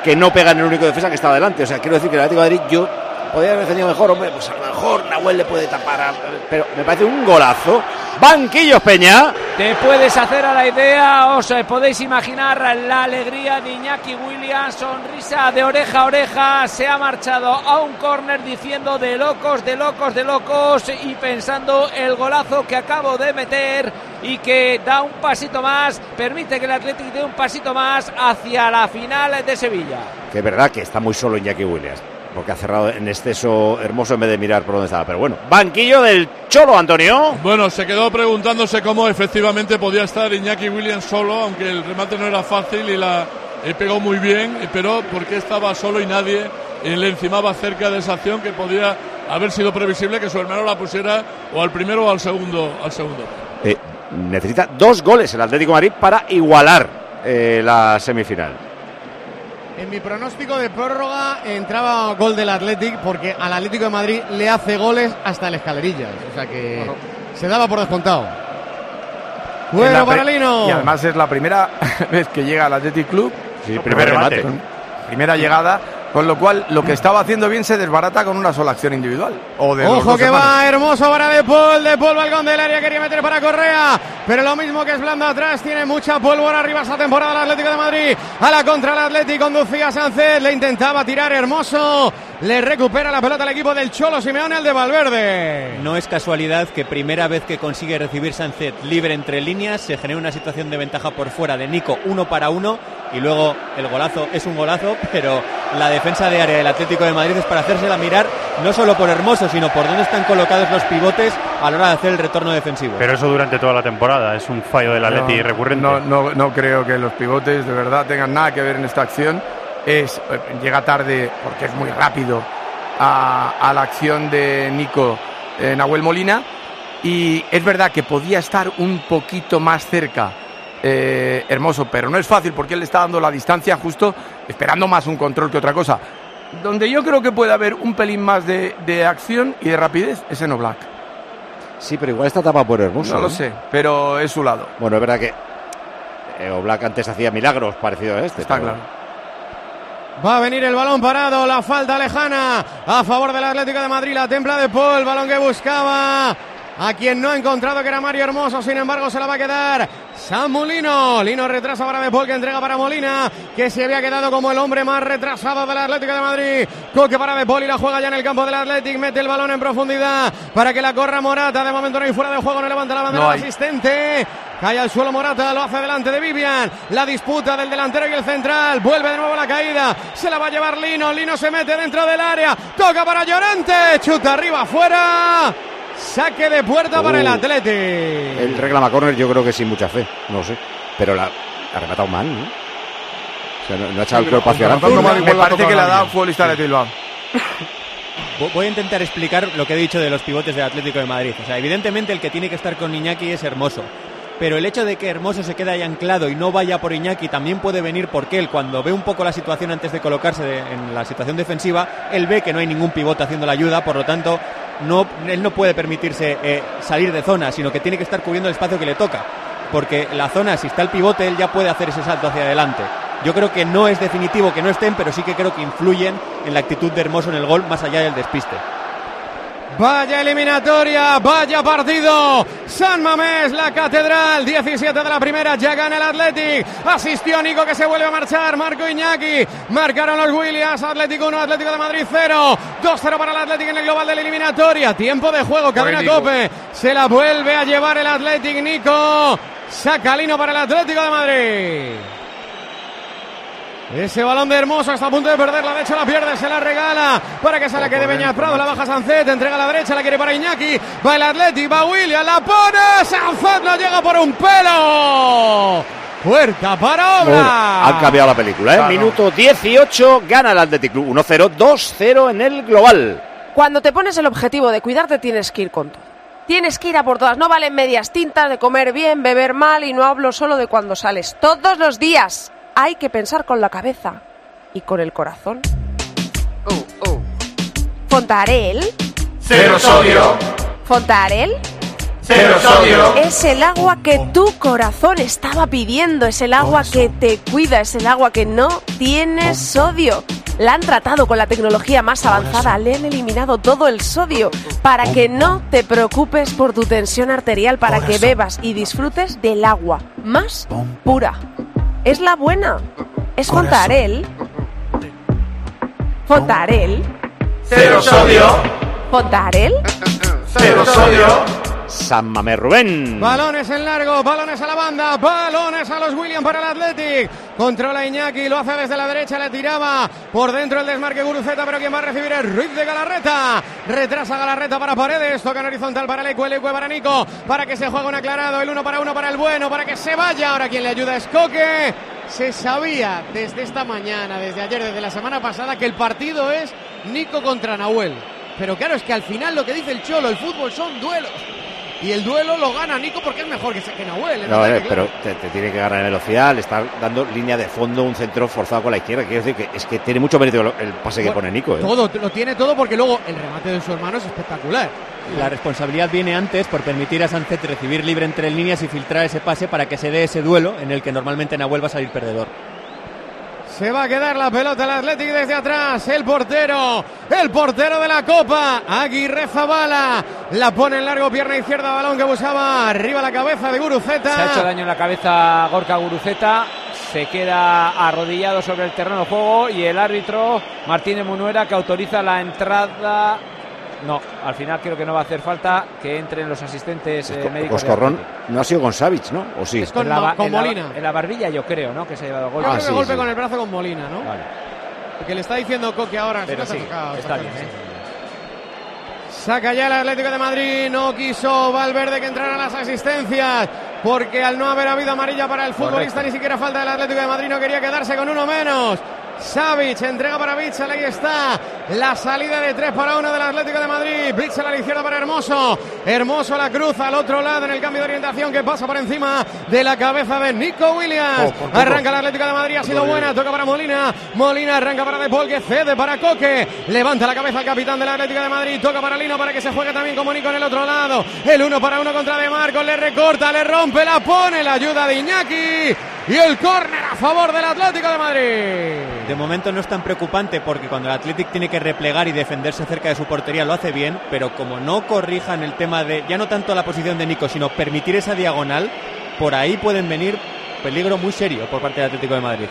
que no pega en el único defensa que está delante. O sea, quiero decir que el Atlético de Madrid yo podría haber defendido mejor, hombre, pues a lo mejor Nahuel le puede tapar, a- pero me parece un golazo. Banquillos Peña. Te puedes hacer a la idea, os eh, podéis imaginar la alegría de Iñaki Williams, sonrisa de oreja a oreja, se ha marchado a un córner diciendo de locos, de locos, de locos y pensando el golazo que acabo de meter y que da un pasito más, permite que el Atlético dé un pasito más hacia la final de Sevilla. Que es verdad que está muy solo Iñaki Williams. Porque ha cerrado en exceso hermoso en vez de mirar por dónde estaba. Pero bueno, banquillo del Cholo, Antonio. Bueno, se quedó preguntándose cómo efectivamente podía estar Iñaki Williams solo, aunque el remate no era fácil y la eh, pegó muy bien, eh, pero ¿por qué estaba solo y nadie eh, le encimaba cerca de esa acción que podía haber sido previsible que su hermano la pusiera o al primero o al segundo, al segundo. Eh, necesita dos goles el Atlético de Madrid para igualar eh, la semifinal. En mi pronóstico de prórroga entraba gol del Athletic porque al Atlético de Madrid le hace goles hasta el escalerillas. O sea que se daba por descontado. En Bueno, la pre- para Lino. Y además es la primera vez que llega al Athletic Club. Sí, primer remate. Primera llegada, con lo cual lo que estaba haciendo bien se desbarata con una sola acción individual. O de los Ojo que hermanos. va hermoso para De Paul, De Paul balcón del área quería meter para Correa, pero lo mismo que es blando atrás, tiene mucha pólvora arriba esta temporada el Atlético de Madrid, a la contra el Atlético conducía Sánchez, le intentaba tirar hermoso, le recupera la pelota al equipo del Cholo Simeone, el de Valverde. No es casualidad que primera vez que consigue recibir Sánchez libre entre líneas se genera una situación de ventaja por fuera de Nico uno para uno y luego el golazo es un golazo, pero la defensa de área del Atlético de Madrid es para hacérsela mirar no solo por Hermoso, sino por dónde están colocados los pivotes a la hora de hacer el retorno defensivo. Pero eso durante toda la temporada es un fallo del Atleti No, recurrente. No, no, no creo que los pivotes de verdad tengan nada que ver en esta acción. Es, eh, llega tarde porque es muy rápido a, a la acción de Nico eh, Nahuel Molina. Y es verdad que podía estar un poquito más cerca eh, Hermoso, pero no es fácil porque él le está dando la distancia justo, esperando más un control que otra cosa. Donde yo creo que puede haber un pelín más de, de acción y de rapidez es en Oblak. Sí, pero igual está tapado por Hermoso. No lo sé, pero es su lado. Bueno, es verdad que Oblak antes hacía milagros parecidos a este. Está pero- claro. Va a venir el balón parado, la falta lejana a favor del Atlético de Madrid, la templa de Paul, balón que buscaba a quien no ha encontrado que era Mario Hermoso, sin embargo se la va a quedar San Molino. Lino retrasa para De Paul que entrega para Molina, que se había quedado como el hombre más retrasado del Atlético de Madrid. Coque para De Paul y la juega ya en el campo del Atlético, mete el balón en profundidad para que la corra Morata. De momento no hay fuera de juego, no levanta la bandera No el asistente. Cae al suelo Morata, lo hace delante de Vivian. La disputa del delantero y el central. Vuelve de nuevo la caída. Se la va a llevar Lino. Lino se mete dentro del área. Toca para Llorente. Chuta arriba, afuera. Saque de puerta para el Uh. Atleti. El reclama córner yo creo que sin mucha fe, no sé. Pero la ha rematado mal, ¿no? O sea, no, no ha echado el cuerpo hacia adelante. Me parece que le ha dado futbolista de Bilbao. Vo- Voy a intentar explicar lo que he dicho de los pivotes del Atlético de Madrid. O sea, evidentemente el que tiene que estar con Iñaki es Hermoso. Pero el hecho de que Hermoso se quede ahí anclado y no vaya por Iñaki también puede venir porque él, cuando ve un poco la situación antes de colocarse de- en la situación defensiva, él ve que no hay ningún pivote haciendo la ayuda, por lo tanto, no, él no puede permitirse eh, salir de zona, sino que tiene que estar cubriendo el espacio que le toca. Porque la zona, si está el pivote, él ya puede hacer ese salto hacia adelante. Yo creo que no es definitivo que no estén, pero sí que creo que influyen en la actitud de Hermoso en el gol, más allá del despiste. Vaya eliminatoria, vaya partido. San Mamés, la catedral, 17 de la primera, ya gana el Athletic. Asistió Nico que se vuelve a marchar, Marco Iñaki. Marcaron los Williams, Atlético 1, Atlético de Madrid 0. 2-0 para el Athletic en el global de la eliminatoria. Tiempo de juego, cadena. Cope. Se la vuelve a llevar el Athletic, Nico. Saca Lino para el Atlético de Madrid. Ese balón de Hermoso está a punto de perderla, de hecho la pierde, se la regala para que se la quede Beñat Prado, la baja Sancet, entrega a la derecha, la quiere para Iñaki, va el Atleti, va William, la pone, Sancet no llega por un pelo. Puerta para obra. Han cambiado la película, ¿eh? Claro. Minuto 18, gana el Athletic Club 1-0, 2-0 en el global. Cuando te pones el objetivo de cuidarte tienes que ir con todo. Tienes que ir a por todas. No valen medias tintas de comer bien, beber mal y no hablo solo de cuando sales. Todos los días hay que pensar con la cabeza y con el corazón. Fontarel. Cero sodio. Fontarel. Cero sodio. Es el agua que tu corazón estaba pidiendo, es el agua que te cuida, es el agua que no tiene sodio. La han tratado con la tecnología más avanzada, le han eliminado todo el sodio para que no te preocupes por tu tensión arterial, para que bebas y disfrutes del agua más pura. Es la buena. Es Fontarel. Fontarel. Cero sodio. Fontarel. Cero sodio. San Mamés Rubén. Balones en largo, balones a la banda, balones a los Williams para el Athletic. Controla Iñaki, lo hace desde la derecha, le tiraba por dentro el desmarque Guruceta, pero quien va a recibir es Ruiz de Galarreta. Retrasa Galarreta para Paredes, toca en horizontal para Leque, Leque para Nico, para que se juegue un aclarado, el uno para uno para el bueno, para que se vaya. Ahora quien le ayuda es Coque. Se sabía desde esta mañana, desde ayer, desde la semana pasada, que el partido es Nico contra Nahuel. Pero claro, es que al final lo que dice el Cholo, el fútbol son duelos. Y el duelo lo gana Nico porque es mejor que, que Nahuel. en No, ataque, eh, pero te, te tiene que ganar en velocidad, le está dando línea de fondo, un centro forzado con la izquierda. Quiero decir que es que tiene mucho mérito el, el pase que pone Nico. ¿eh? Todo, lo tiene todo porque luego el remate de su hermano es espectacular. La responsabilidad viene antes por permitir a Sánchez recibir libre entre líneas y filtrar ese pase para que se dé ese duelo en el que normalmente Nahuel va a salir perdedor. Se va a quedar la pelota el Athletic desde atrás. El portero, el portero de la Copa, Aguirre Zabala. La pone en largo, pierna izquierda, balón que buscaba arriba la cabeza de Guruceta. Se ha hecho daño en la cabeza Gorka Guruceta. Se queda arrodillado sobre el terreno de juego y el árbitro Martínez Munuera que autoriza la entrada. No, al final creo que no va a hacer falta que entren los asistentes eh, médicos. Coscorrón no ha sido con Savic, ¿no? ¿O sí? con En la, ba- con en la- Molina. en la barbilla yo creo, ¿no? Que se ha llevado Yo golpe. que golpe con el brazo con Molina, ¿no? Porque le está diciendo Coque ahora. Pero sí, ha tocado, está bien. ¿eh? Saca ya el Atlético de Madrid, no quiso Valverde que entraran las asistencias, porque al no haber habido amarilla para el futbolista, Correcto. ni siquiera falta del Atlético de Madrid, no quería quedarse con uno menos. Savic entrega para Bitzel, ahí está la salida de 3 para 1 del Atlético de Madrid. Bitzel a la izquierda para Hermoso. Hermoso la cruz al otro lado en el cambio de orientación que pasa por encima de la cabeza de Nico Williams. Oh. Arranca el Atlético de Madrid, ha sido buena, toca para Molina. Molina arranca para De Paul que cede para Coque. Levanta la cabeza el capitán del Atlético de Madrid, toca para Lino para que se juegue también como Nico en el otro lado. El uno para uno contra De Marcos, le recorta, le rompe, la pone, la ayuda de Iñaki. Y el córner a favor del Atlético de Madrid. De momento no es tan preocupante porque cuando el Athletic tiene que replegar y defenderse cerca de su portería lo hace bien, pero como no corrijan el tema de ya no tanto la posición de Nico, sino permitir esa diagonal, por ahí pueden venir peligro muy serio por parte del Atlético de Madrid.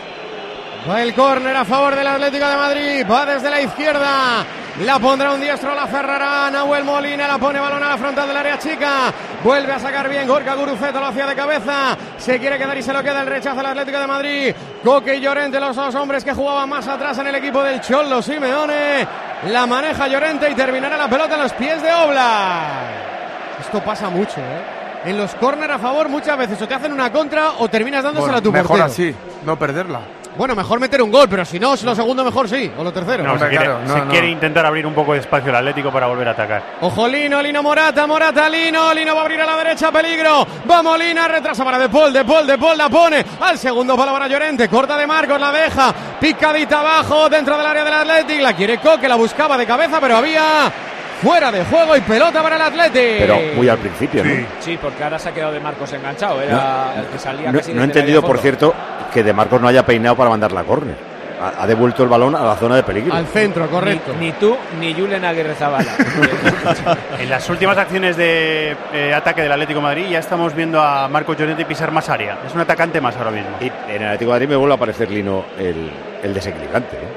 Va el córner a favor del Atlético de Madrid. Va desde la izquierda. La pondrá un diestro, la cerrará Nahuel Molina. La pone balón a la frontal del área chica. Vuelve a sacar bien Gorka Guruceta, lo hacía de cabeza. Se quiere quedar y se lo queda el rechazo al Atlético de Madrid. Coque y Llorente, los dos hombres que jugaban más atrás en el equipo del Cholo Simeone. La maneja Llorente y terminará la pelota en los pies de Oblak. Esto pasa mucho, ¿eh? En los córner a favor muchas veces o te hacen una contra o terminas dándosela a tu mejor portero. así, no perderla. Bueno, mejor meter un gol, pero si no, si lo segundo mejor sí, o lo tercero. No, se, quiere, se quiere intentar abrir un poco de espacio el Atlético para volver a atacar. Ojo Lino, Lino Morata, Morata, Lino, Lino va a abrir a la derecha, peligro. Va Molina, retrasa para De Paul, De Paul, De Paul la pone al segundo palo para Llorente, corta de Marcos, la deja, picadita abajo dentro del área del Athletic, la quiere Coque, la buscaba de cabeza, pero había fuera de juego y pelota para el Athletic. Pero muy al principio, ¿no? Sí, porque ahora se ha quedado de Marcos enganchado. Era el que salía No, casi no he entendido, por cierto, que De Marcos no haya peinado para mandar la córner. ha, ha devuelto el balón a la zona de peligro. Al centro, correcto. Ni, ni tú ni Julen Aguirre Zabala. En las últimas acciones de eh, ataque del Atlético de Madrid ya estamos viendo a Marco Llorente pisar más área. Es un atacante más ahora mismo. Y en el Atlético de Madrid me vuelve a aparecer Lino el, el desequilibrante. ¿eh?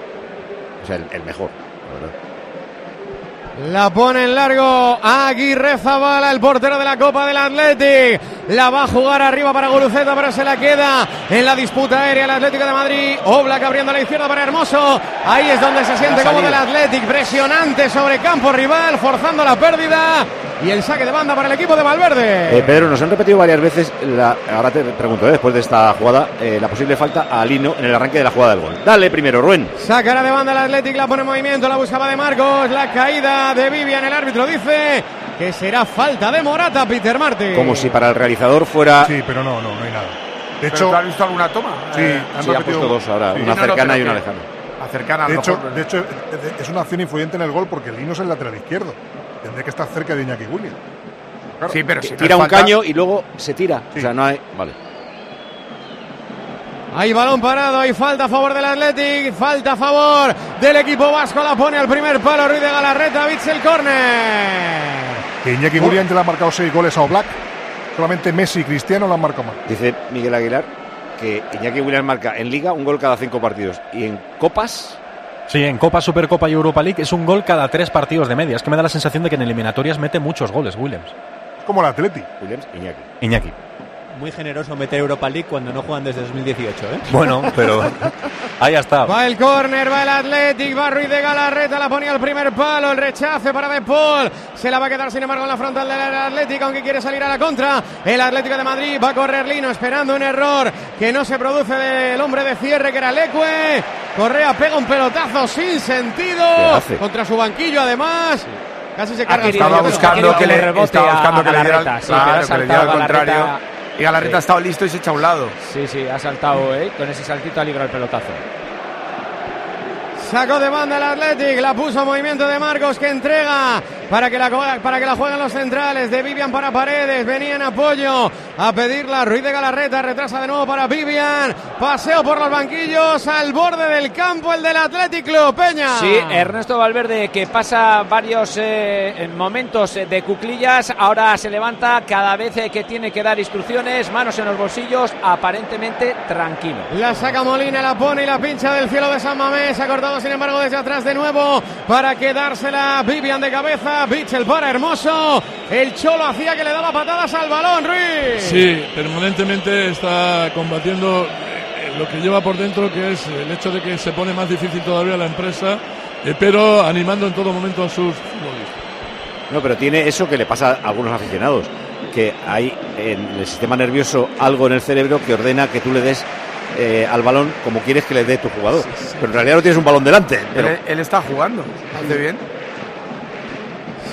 O sea, el, el mejor, la verdad. La pone en largo Aguirre Zabala, el portero de la Copa del Athletic. La va a jugar arriba para Guruceta, pero se la queda en la disputa aérea el Atlético de Madrid. Oblak abriendo a la izquierda para Hermoso. Ahí es donde se siente como del Athletic. Presionante sobre campo rival, forzando la pérdida. Y el saque de banda para el equipo de Valverde. Eh, Pedro, nos han repetido varias veces, la- ahora te pregunto, eh, después de esta jugada, eh, la posible falta a Lino en el arranque de la jugada del gol. Dale primero, Ruen. Sacará de banda el Athletic, la pone en movimiento, la buscaba de Marcos, la caída de Vivian, el árbitro dice que será falta de Morata, Peter Martin. Como si para el realizador fuera... Sí, pero no, no, no hay nada. De ¿Pero hecho, has visto alguna toma? Sí, Eh, han Sí, ha puesto dos ahora, Sí. una cercana y una lejana. A cercana, a De hecho, mejor. de hecho, es una acción influyente en el gol porque Lino es el lateral izquierdo. Tendría que estar cerca de Iñaki Williams. Claro. Sí, pero si Tira un falta- caño y luego se tira. Sí. O sea, no hay... Vale. Hay balón parado, hay falta a favor del Athletic, falta a favor del equipo vasco, la pone al primer palo Ruiz de Galarreta, Bitzel córner. Que Iñaki Williams le ha marcado seis goles a Oblak. Solamente Messi y Cristiano lo han marcado más. Dice Miguel Aguilar que Iñaki Williams marca en Liga un gol cada cinco partidos. Y en Copas... Sí, en Copa, Supercopa y Europa League es un gol cada tres partidos de media. Es que me da la sensación de que en eliminatorias mete muchos goles, Williams. Es como el Atleti. Williams, Iñaki. Iñaki. Muy generoso meter Europa League cuando no juegan desde 2018, ¿eh? Bueno, pero ahí está. Va el córner, va el Athletic, va Ruiz de Galarreta, la ponía al primer palo, el rechace para De Paul, se la va a quedar sin embargo en la frontal del Atlético, aunque quiere salir a la contra, el Atlético de Madrid va a correr Lino esperando un error que no se produce del hombre de cierre que era Leque, Correa pega un pelotazo sin sentido, contra su banquillo además, casi se carga el Estaba buscando que le, rebote estaba buscando a que le diera, Galarreta, sí, claro, pero ha que le diera al contrario. Y Galarreta Sí. ha estado listo y se echa a un lado. Sí, sí, ha saltado, ¿eh? Con ese saltito ha librado el pelotazo. Sacó de banda el Athletic, la puso a movimiento de Marcos que entrega para que la, para que la jueguen los centrales de Vivian para Paredes. Venía en apoyo a pedirla Ruiz de Galarreta, retrasa de nuevo para Vivian. Paseo por los banquillos al borde del campo el del Athletic Club Peña. Sí, Ernesto Valverde que pasa varios eh, momentos de cuclillas, ahora se levanta cada vez que tiene que dar instrucciones, manos en los bolsillos, aparentemente tranquilo. La saca Molina, la pone y la pincha del cielo de San Mamés. Ha cortado, sin embargo, desde atrás de nuevo para quedársela Vivian de cabeza. Bichel para Hermoso. El Cholo hacía que le daba patadas al balón, Ruiz. Sí, permanentemente está combatiendo eh, lo que lleva por dentro, que es el hecho de que se pone más difícil todavía la empresa, eh, pero animando en todo momento a sus futbolistas. No, pero tiene eso que le pasa a algunos aficionados, que hay en el sistema nervioso algo en el cerebro que ordena que tú le des eh, al balón como quieres que le dé tu jugador. Pero en realidad no tienes un balón delante. Pero Él, él está jugando, hace bien.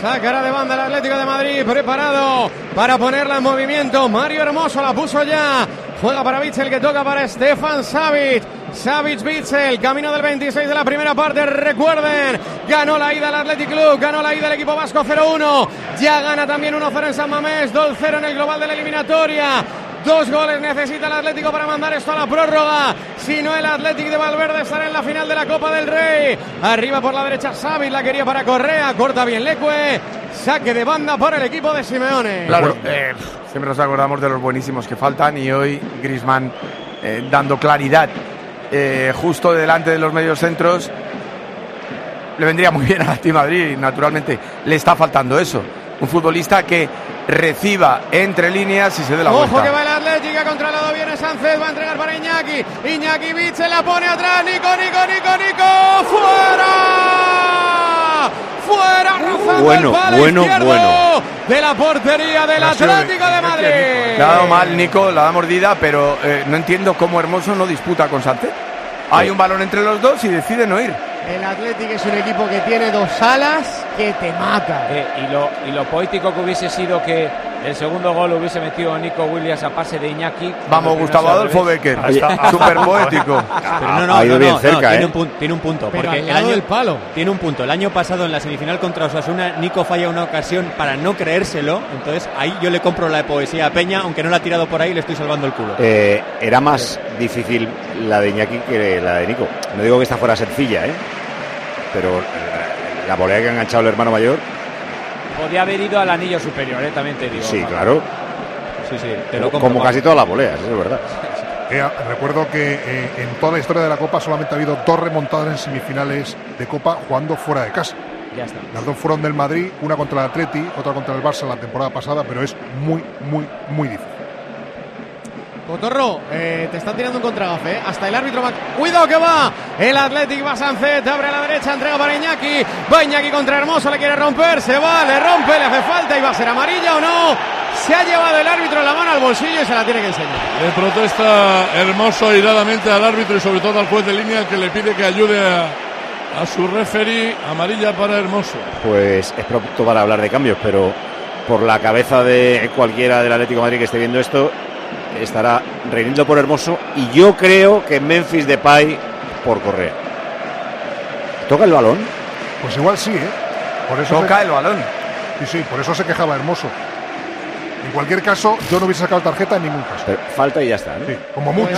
Sacará de banda el Atlético de Madrid, preparado para ponerla en movimiento. Mario Hermoso la puso ya. Juega para Bitzel que toca para Stefan Savic. Savic Bitzel, camino del 26 de la primera parte. Recuerden, ganó la ida al Athletic Club, ganó la ida el equipo vasco 0-1. Ya gana también 1-0 en San Mamés, 2-0 en el global de la eliminatoria. Dos goles necesita el Atlético para mandar esto a la prórroga. Si no, el Atlético de Valverde estará en la final de la Copa del Rey. Arriba por la derecha, Savic la quería para Correa. Corta bien Leque. Saque de banda para el equipo de Simeone. Claro, eh, siempre nos acordamos de los buenísimos que faltan y hoy Grisman dando claridad eh, justo delante de los medios centros. Le vendría muy bien a la Madrid, naturalmente. Le está faltando eso. Un futbolista que reciba entre líneas y se dé la Ojo vuelta. que va el Atlético, ha controlado bien Sánchez, va a entregar para Iñaki. Iñaki Bich se la pone atrás. Nico, Nico, Nico, Nico. ¡Fuera! ¡Fuera! Rozando Bueno, bueno, bueno. De la portería del Atlético de Madrid. Le ha dado mal Nico, la da mordida, pero eh, no entiendo cómo Hermoso no disputa con Sánchez. Hay un balón entre los dos y decide no ir. El Atlético es un equipo que tiene dos alas que te mata. Eh, y, lo, y lo poético que hubiese sido que El segundo gol hubiese metido Nico Williams a pase de Iñaki. Vamos, Gustavo Adolfo Becker. Súper poético. Pero no, no, Ha ido no, bien no, cerca, tiene, ¿eh? un punto, tiene un punto. Pero porque al el año, del palo. Tiene un punto. El año pasado en la semifinal contra Osasuna, Nico falla una ocasión para no creérselo. Entonces ahí yo le compro la de poesía a Peña, aunque no la ha tirado por ahí, le estoy salvando el culo. Eh, era más difícil la de Iñaki que la de Nico. No digo que esta fuera sencilla, ¿eh? Pero eh, la volea que ha enganchado el hermano mayor, Podía haber ido al anillo superior, eh, también te digo. sí, Paco. claro. Sí, sí, te lo compro. Como casi todas las voleas, eso es verdad. Eh, recuerdo que eh, en toda la historia de la Copa solamente ha habido dos remontadas en semifinales de Copa jugando fuera de casa. Ya está. Las dos fueron del Madrid, una contra el Atleti, otra contra el Barça la temporada pasada, pero es muy, muy, muy difícil. Cotorro, eh, te están tirando un contragafe. ¿eh? Hasta el árbitro va. ¡Cuidado que va! El Athletic va Sancet, abre a la derecha, entrega para Iñaki. Va Iñaki contra Hermoso, le quiere romper, se va, le rompe, le hace falta y va a ser amarilla o no. Se ha llevado el árbitro la mano al bolsillo y se la tiene que enseñar. Le protesta hermoso airadamente al árbitro y sobre todo al juez de línea que le pide que ayude a, a su referee. Amarilla para Hermoso. Pues es pronto para hablar de cambios, pero por la cabeza de cualquiera del Atlético de Madrid que esté viendo esto, estará Reinildo por Hermoso y yo creo que Memphis Depay por Correa. ¿Toca el balón? Pues igual sí, ¿eh? Por eso Toca se- el balón. Sí, sí, por eso se quejaba Hermoso. En cualquier caso, yo no hubiese sacado tarjeta en ningún caso. Pero falta y ya está, ¿no? Sí, como mucho.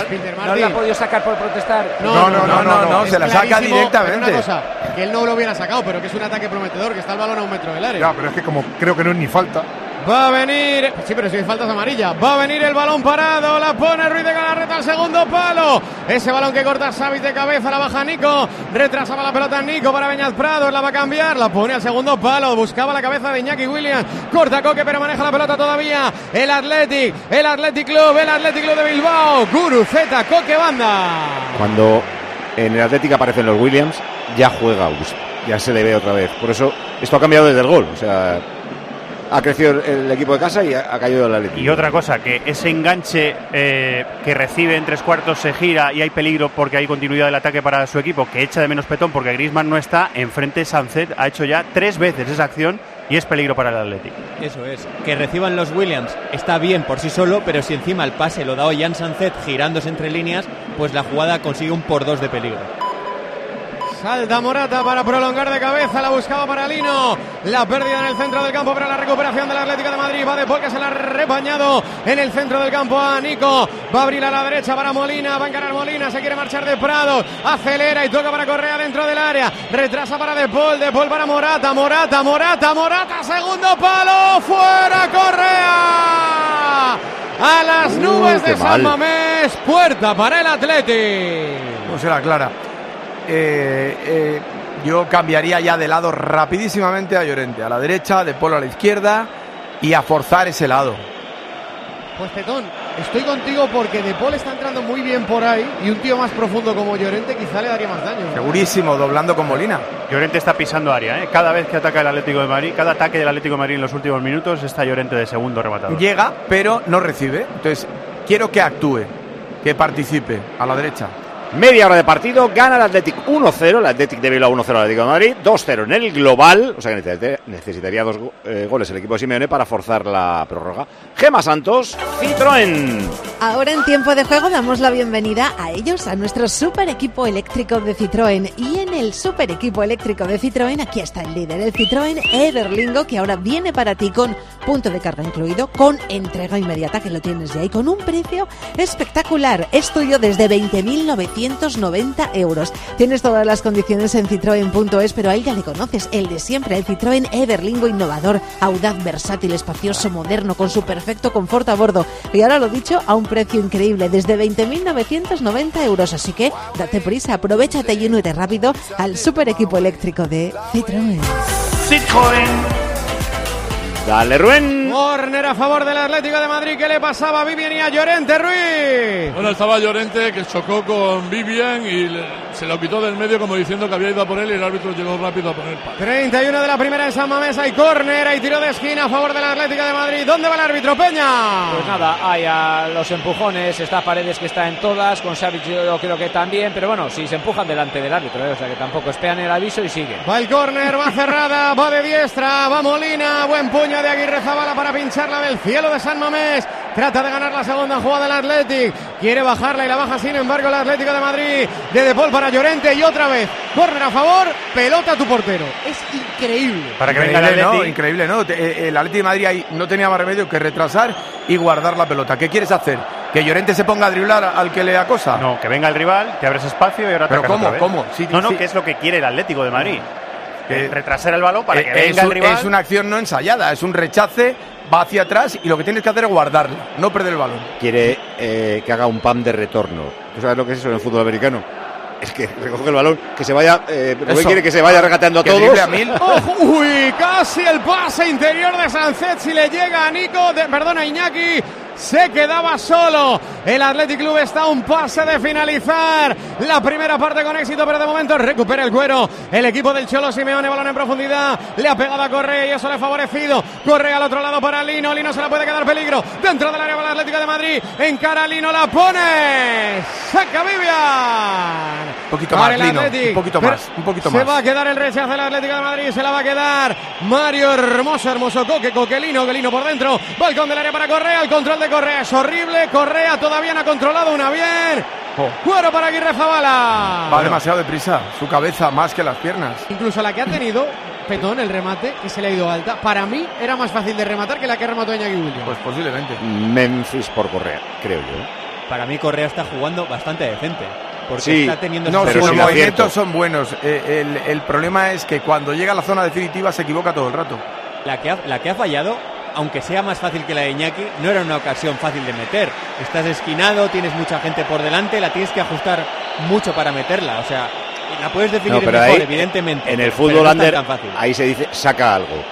¿No la ha podido sacar por protestar? No, no, no, no, no, se la saca directamente. Una cosa, que él no lo hubiera sacado, pero que es un ataque prometedor, que está el balón a un metro del área. Ya, pero es que como creo que no es ni falta. Va a venir, sí, pero si hay faltas amarilla. Va a venir el balón parado, la pone Ruiz de Galarreta al segundo palo. Ese balón que corta Savic de cabeza, la baja Nico. Retrasaba la pelota Nico para Beñaz Prados, la va a cambiar, la pone al segundo palo. Buscaba la cabeza de Iñaki Williams. Corta Coque, pero maneja la pelota todavía. El Athletic, el Athletic Club, el Athletic Club de Bilbao. Guru Z, Coque Banda. Cuando en el Atlético aparecen los Williams, ya juega Augusto. Ya se le ve otra vez. Por eso esto ha cambiado desde el gol. O sea, ha crecido el, equipo de casa y ha, caído el Atlético. Y otra cosa, que ese enganche eh, que recibe en tres cuartos se gira y hay peligro porque hay continuidad del ataque para su equipo, que echa de menos petón porque Griezmann no está, enfrente Sancet ha hecho ya tres veces esa acción y es peligro para el Atlético. Eso es. Que reciban los Williams está bien por sí solo, pero si encima el pase lo da Jan Sanzet girándose entre líneas, pues la jugada consigue un por dos de peligro. Salta Morata para prolongar de cabeza, la buscaba para Lino. La pérdida en el centro del campo para la recuperación del Atlético de Madrid. Va de Paul que se la ha repañado en el centro del campo a Nico. Va a abrir a la derecha para Molina, va a encarar Molina, se quiere marchar de Prado. Acelera y toca para Correa dentro del área. Retrasa para De Paul, De Paul para Morata, Morata, Morata, Morata, segundo palo, fuera Correa. A las nubes de San mal. Mamés, puerta para el Atlético. No será clara. Eh, eh, yo cambiaría ya de lado rapidísimamente a Llorente, a la derecha, de Polo a la izquierda y a forzar ese lado. Pues Petón, estoy contigo porque De Paul está entrando muy bien por ahí y un tío más profundo como Llorente quizá le daría más daño. Segurísimo, doblando con Molina. Llorente está pisando área, ¿eh? cada vez que ataca el Atlético de Madrid, cada ataque del Atlético de Madrid en los últimos minutos está Llorente de segundo rematador. Llega, pero no recibe. Entonces, quiero que actúe, que participe a la derecha. Media hora de partido, gana el Athletic 1-0, el Athletic de Bilbao 1-0 al Atlético de Madrid, 2-0 en el global, o sea que necesitaría, dos eh, goles el equipo de Simeone para forzar la prórroga. Gema Santos, Citroën. Ahora en tiempo de juego damos la bienvenida a ellos, a nuestro super equipo eléctrico de Citroën. Y en el super equipo eléctrico de Citroën, aquí está el líder, el Citroën Everlingo, que ahora viene para ti con punto de carga incluido, con entrega inmediata, que lo tienes ya, y con un precio espectacular. Es tuyo desde 20.990 euros. Tienes todas las condiciones en citroen.es, pero a él ya le conoces, el de siempre, el Citroën Everlingo innovador, audaz, versátil, espacioso, moderno, con su perfecto confort a bordo. Y ahora lo dicho, a un precio increíble, desde 20.990 euros. Así que date prisa, aprovechate y únete rápido al super equipo eléctrico de Citroën. Citroën. Dale, Rubén. Corner a favor del Atlético de Madrid que le pasaba a Vivian y a Llorente Ruiz. Bueno, estaba Llorente que chocó con Vivian y le- se lo quitó del medio como diciendo que había ido a por él y el árbitro llegó rápido a poner palo. 31 de la primera en San Mamés, hay córner, hay tiro de esquina a favor del Atlético de Madrid. ¿Dónde va el árbitro Peña? Pues nada, hay a los empujones, está Paredes que está en todas, con Savic yo creo que también, pero bueno, si se empujan delante del árbitro, ¿eh? o sea que tampoco esperan el aviso y siguen. Va el córner, va cerrada, va de diestra, va Molina, buen puño de Aguirre Zabala para pincharla del cielo de San Mamés. Trata de ganar la segunda jugada del Athletic. Quiere bajarla y la baja sin embargo el Atlético de Madrid. De De Paul para Llorente y otra vez. Córner a favor, pelota a tu portero. Es increíble. Para que venga el Atleti. ¿no? Increíble, ¿no? Eh, El Atlético de Madrid ahí no tenía más remedio que retrasar y guardar la pelota. ¿Qué quieres hacer? ¿Que Llorente se ponga a driblar al que le acosa? No, que venga el rival, que abres espacio y ahora ¿Pero cómo? otra vez. ¿Cómo? Sí, no, no, sí. que es lo que quiere el Atlético de Madrid. Que- retrasar el balón para Eh, que es, venga el rival. es una acción no ensayada, es un rechace, va hacia atrás y lo que tienes que hacer es guardarla, no perder el balón. Quiere eh, que haga un pam de retorno. ¿Tú sabes lo que es eso en el fútbol americano? Es que recoge el balón, que se vaya. Eh, Rubén quiere que se vaya regateando a todos. drible a mil. Ojo, uy, casi el pase interior de Sánchez. Si le llega a Nico, de, perdona, Iñaki, se quedaba solo. El Athletic Club está a un pase de finalizar la primera parte con éxito, pero de momento recupera el cuero. El equipo del Cholo Simeone, balón en profundidad, le ha pegado a Correa y eso le ha favorecido. Correa al otro lado para Lino, Lino se la puede quedar peligro. Dentro del área para el Atlético de Madrid, encara Lino, la pone. Saca Vivian. Un poquito Para más, el Lino, un poquito más, un poquito se más. va a quedar el rechazo del Atlético de Madrid, se la va a quedar Mario Hermoso, hermoso Coque, Coquelino, Coquelino por dentro, balcón del área para Correa, el control de Correa es horrible, Correa todavía no ha controlado una bien, cuero para Aguirre Zabala. Va demasiado deprisa, su cabeza más que las piernas. Incluso la que ha tenido Petón, el remate, que se le ha ido alta, para mí era más fácil de rematar que la que remató Iñaki Williams. Pues posiblemente. Memphis por Correa, creo yo. Para mí Correa está jugando bastante decente. Porque Sí. está teniendo No, sus movimientos son buenos. Eh, el, el problema es que cuando llega a la zona definitiva se equivoca todo el rato. La que, ha, la que ha fallado, aunque sea más fácil que la de Iñaki, no era una ocasión fácil de meter. Estás esquinado, tienes mucha gente por delante, la tienes que ajustar mucho para meterla. O sea, la puedes definir No, pero mejor, ahí, evidentemente. En el fútbol no es tan- under, tan fácil. ahí se dice saca algo.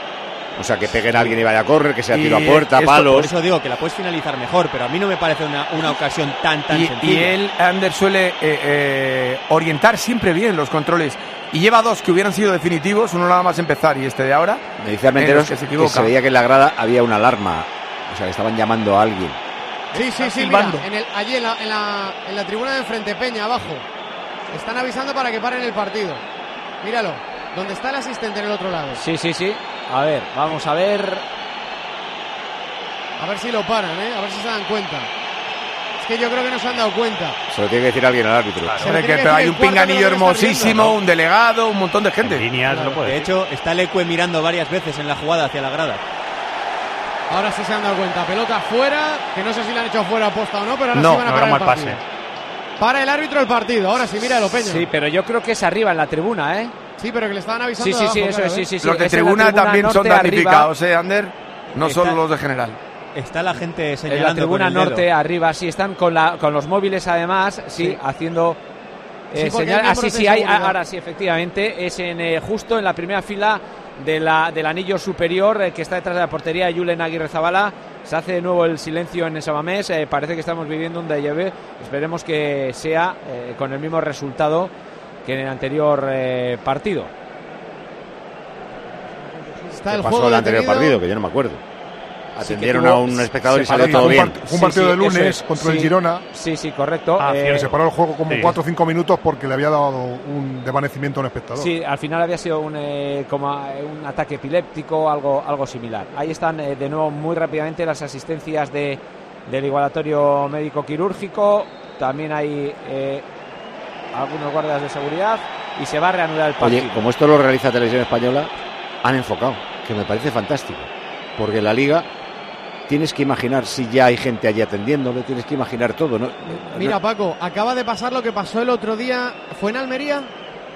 O sea, que peguen a alguien y vaya a correr, que sea Y tiro a puerta, Esto- palos. Por eso digo que la puedes finalizar mejor, pero a mí no me parece una, una ocasión tan, tan Y, sencilla. y él, Ander, suele eh, eh, orientar siempre bien los controles. Y lleva dos que hubieran sido definitivos, uno nada más empezar y este de ahora. Me decía en los Menteros que que se equivoca. veía que en la grada había una alarma. O sea, que estaban llamando a alguien. Sí, sí, sí, mira, en el- allí en la, en, la, en la tribuna de enfrente, Peña, abajo. Están avisando para que paren el partido. Míralo, donde está el asistente en el otro lado. Sí, sí, sí. A ver, vamos a ver. A ver si lo paran, ¿eh? A ver si se dan cuenta. Que yo creo que no se han dado cuenta. Se lo tiene que decir alguien al árbitro. Lo tiene que- que hay un pinganillo lo hermosísimo, viendo. un delegado, un montón de gente. Líneas, lo puede De decir. hecho, está Leque mirando varias veces en la jugada hacia la grada. Ahora sí se han dado cuenta. Pelota fuera, que no sé si la han hecho fuera aposta o no, pero ahora No, sí van a no parar era el mal partido. pase. Para el árbitro el partido. Ahora sí, míralo, Peña. Sí, pero yo creo que es arriba en la tribuna, ¿eh? Sí, pero que le estaban avisando Sí, sí, de sí, abajo, eso claro, es, sí, ¿eh? sí, sí. los de tribuna, también son norte, damnificados, ¿eh, Ander? No Está- solo los de general. Está la gente En señalando la tribuna con el dedo. norte, arriba, sí, están con, la, con los móviles además, sí, Sí. haciendo eh, Sí, señal. hay Ah, sí, hay, seguridad. ahora sí, efectivamente, es en eh, justo en la primera fila de la, del anillo superior eh, que está detrás de la portería de Julen Aguirre Zabala. Se hace de nuevo el silencio en Sabamés, eh, parece que estamos viviendo un déjà vu. Esperemos que sea eh, con el mismo resultado que en el anterior eh, partido. Está ¿Qué el pasó juego el anterior detenido. partido? Que yo no me acuerdo. Sí, Atendieron tuvo- a un espectador y salió todo un bien. Fue un partido Sí, de lunes es. contra el. Girona. Sí, sí, correcto. Ah, Eh, Se paró el juego como Sí. 4 o 5 minutos porque le había dado un desvanecimiento a un espectador. Sí, al final había sido un, eh, como eh, un ataque epiléptico, algo, algo similar. Ahí están eh, de nuevo muy rápidamente las asistencias de, del igualatorio médico quirúrgico. También hay eh, algunos guardias de seguridad y se va a reanudar el partido. Oye, como esto lo realiza Televisión Española, han enfocado, que me parece fantástico. Porque la liga tienes que imaginar si ya hay gente allí atendiéndole, tienes que imaginar todo, ¿no? Mira, Paco, acaba de pasar lo que pasó el otro día. ¿Fue en Almería?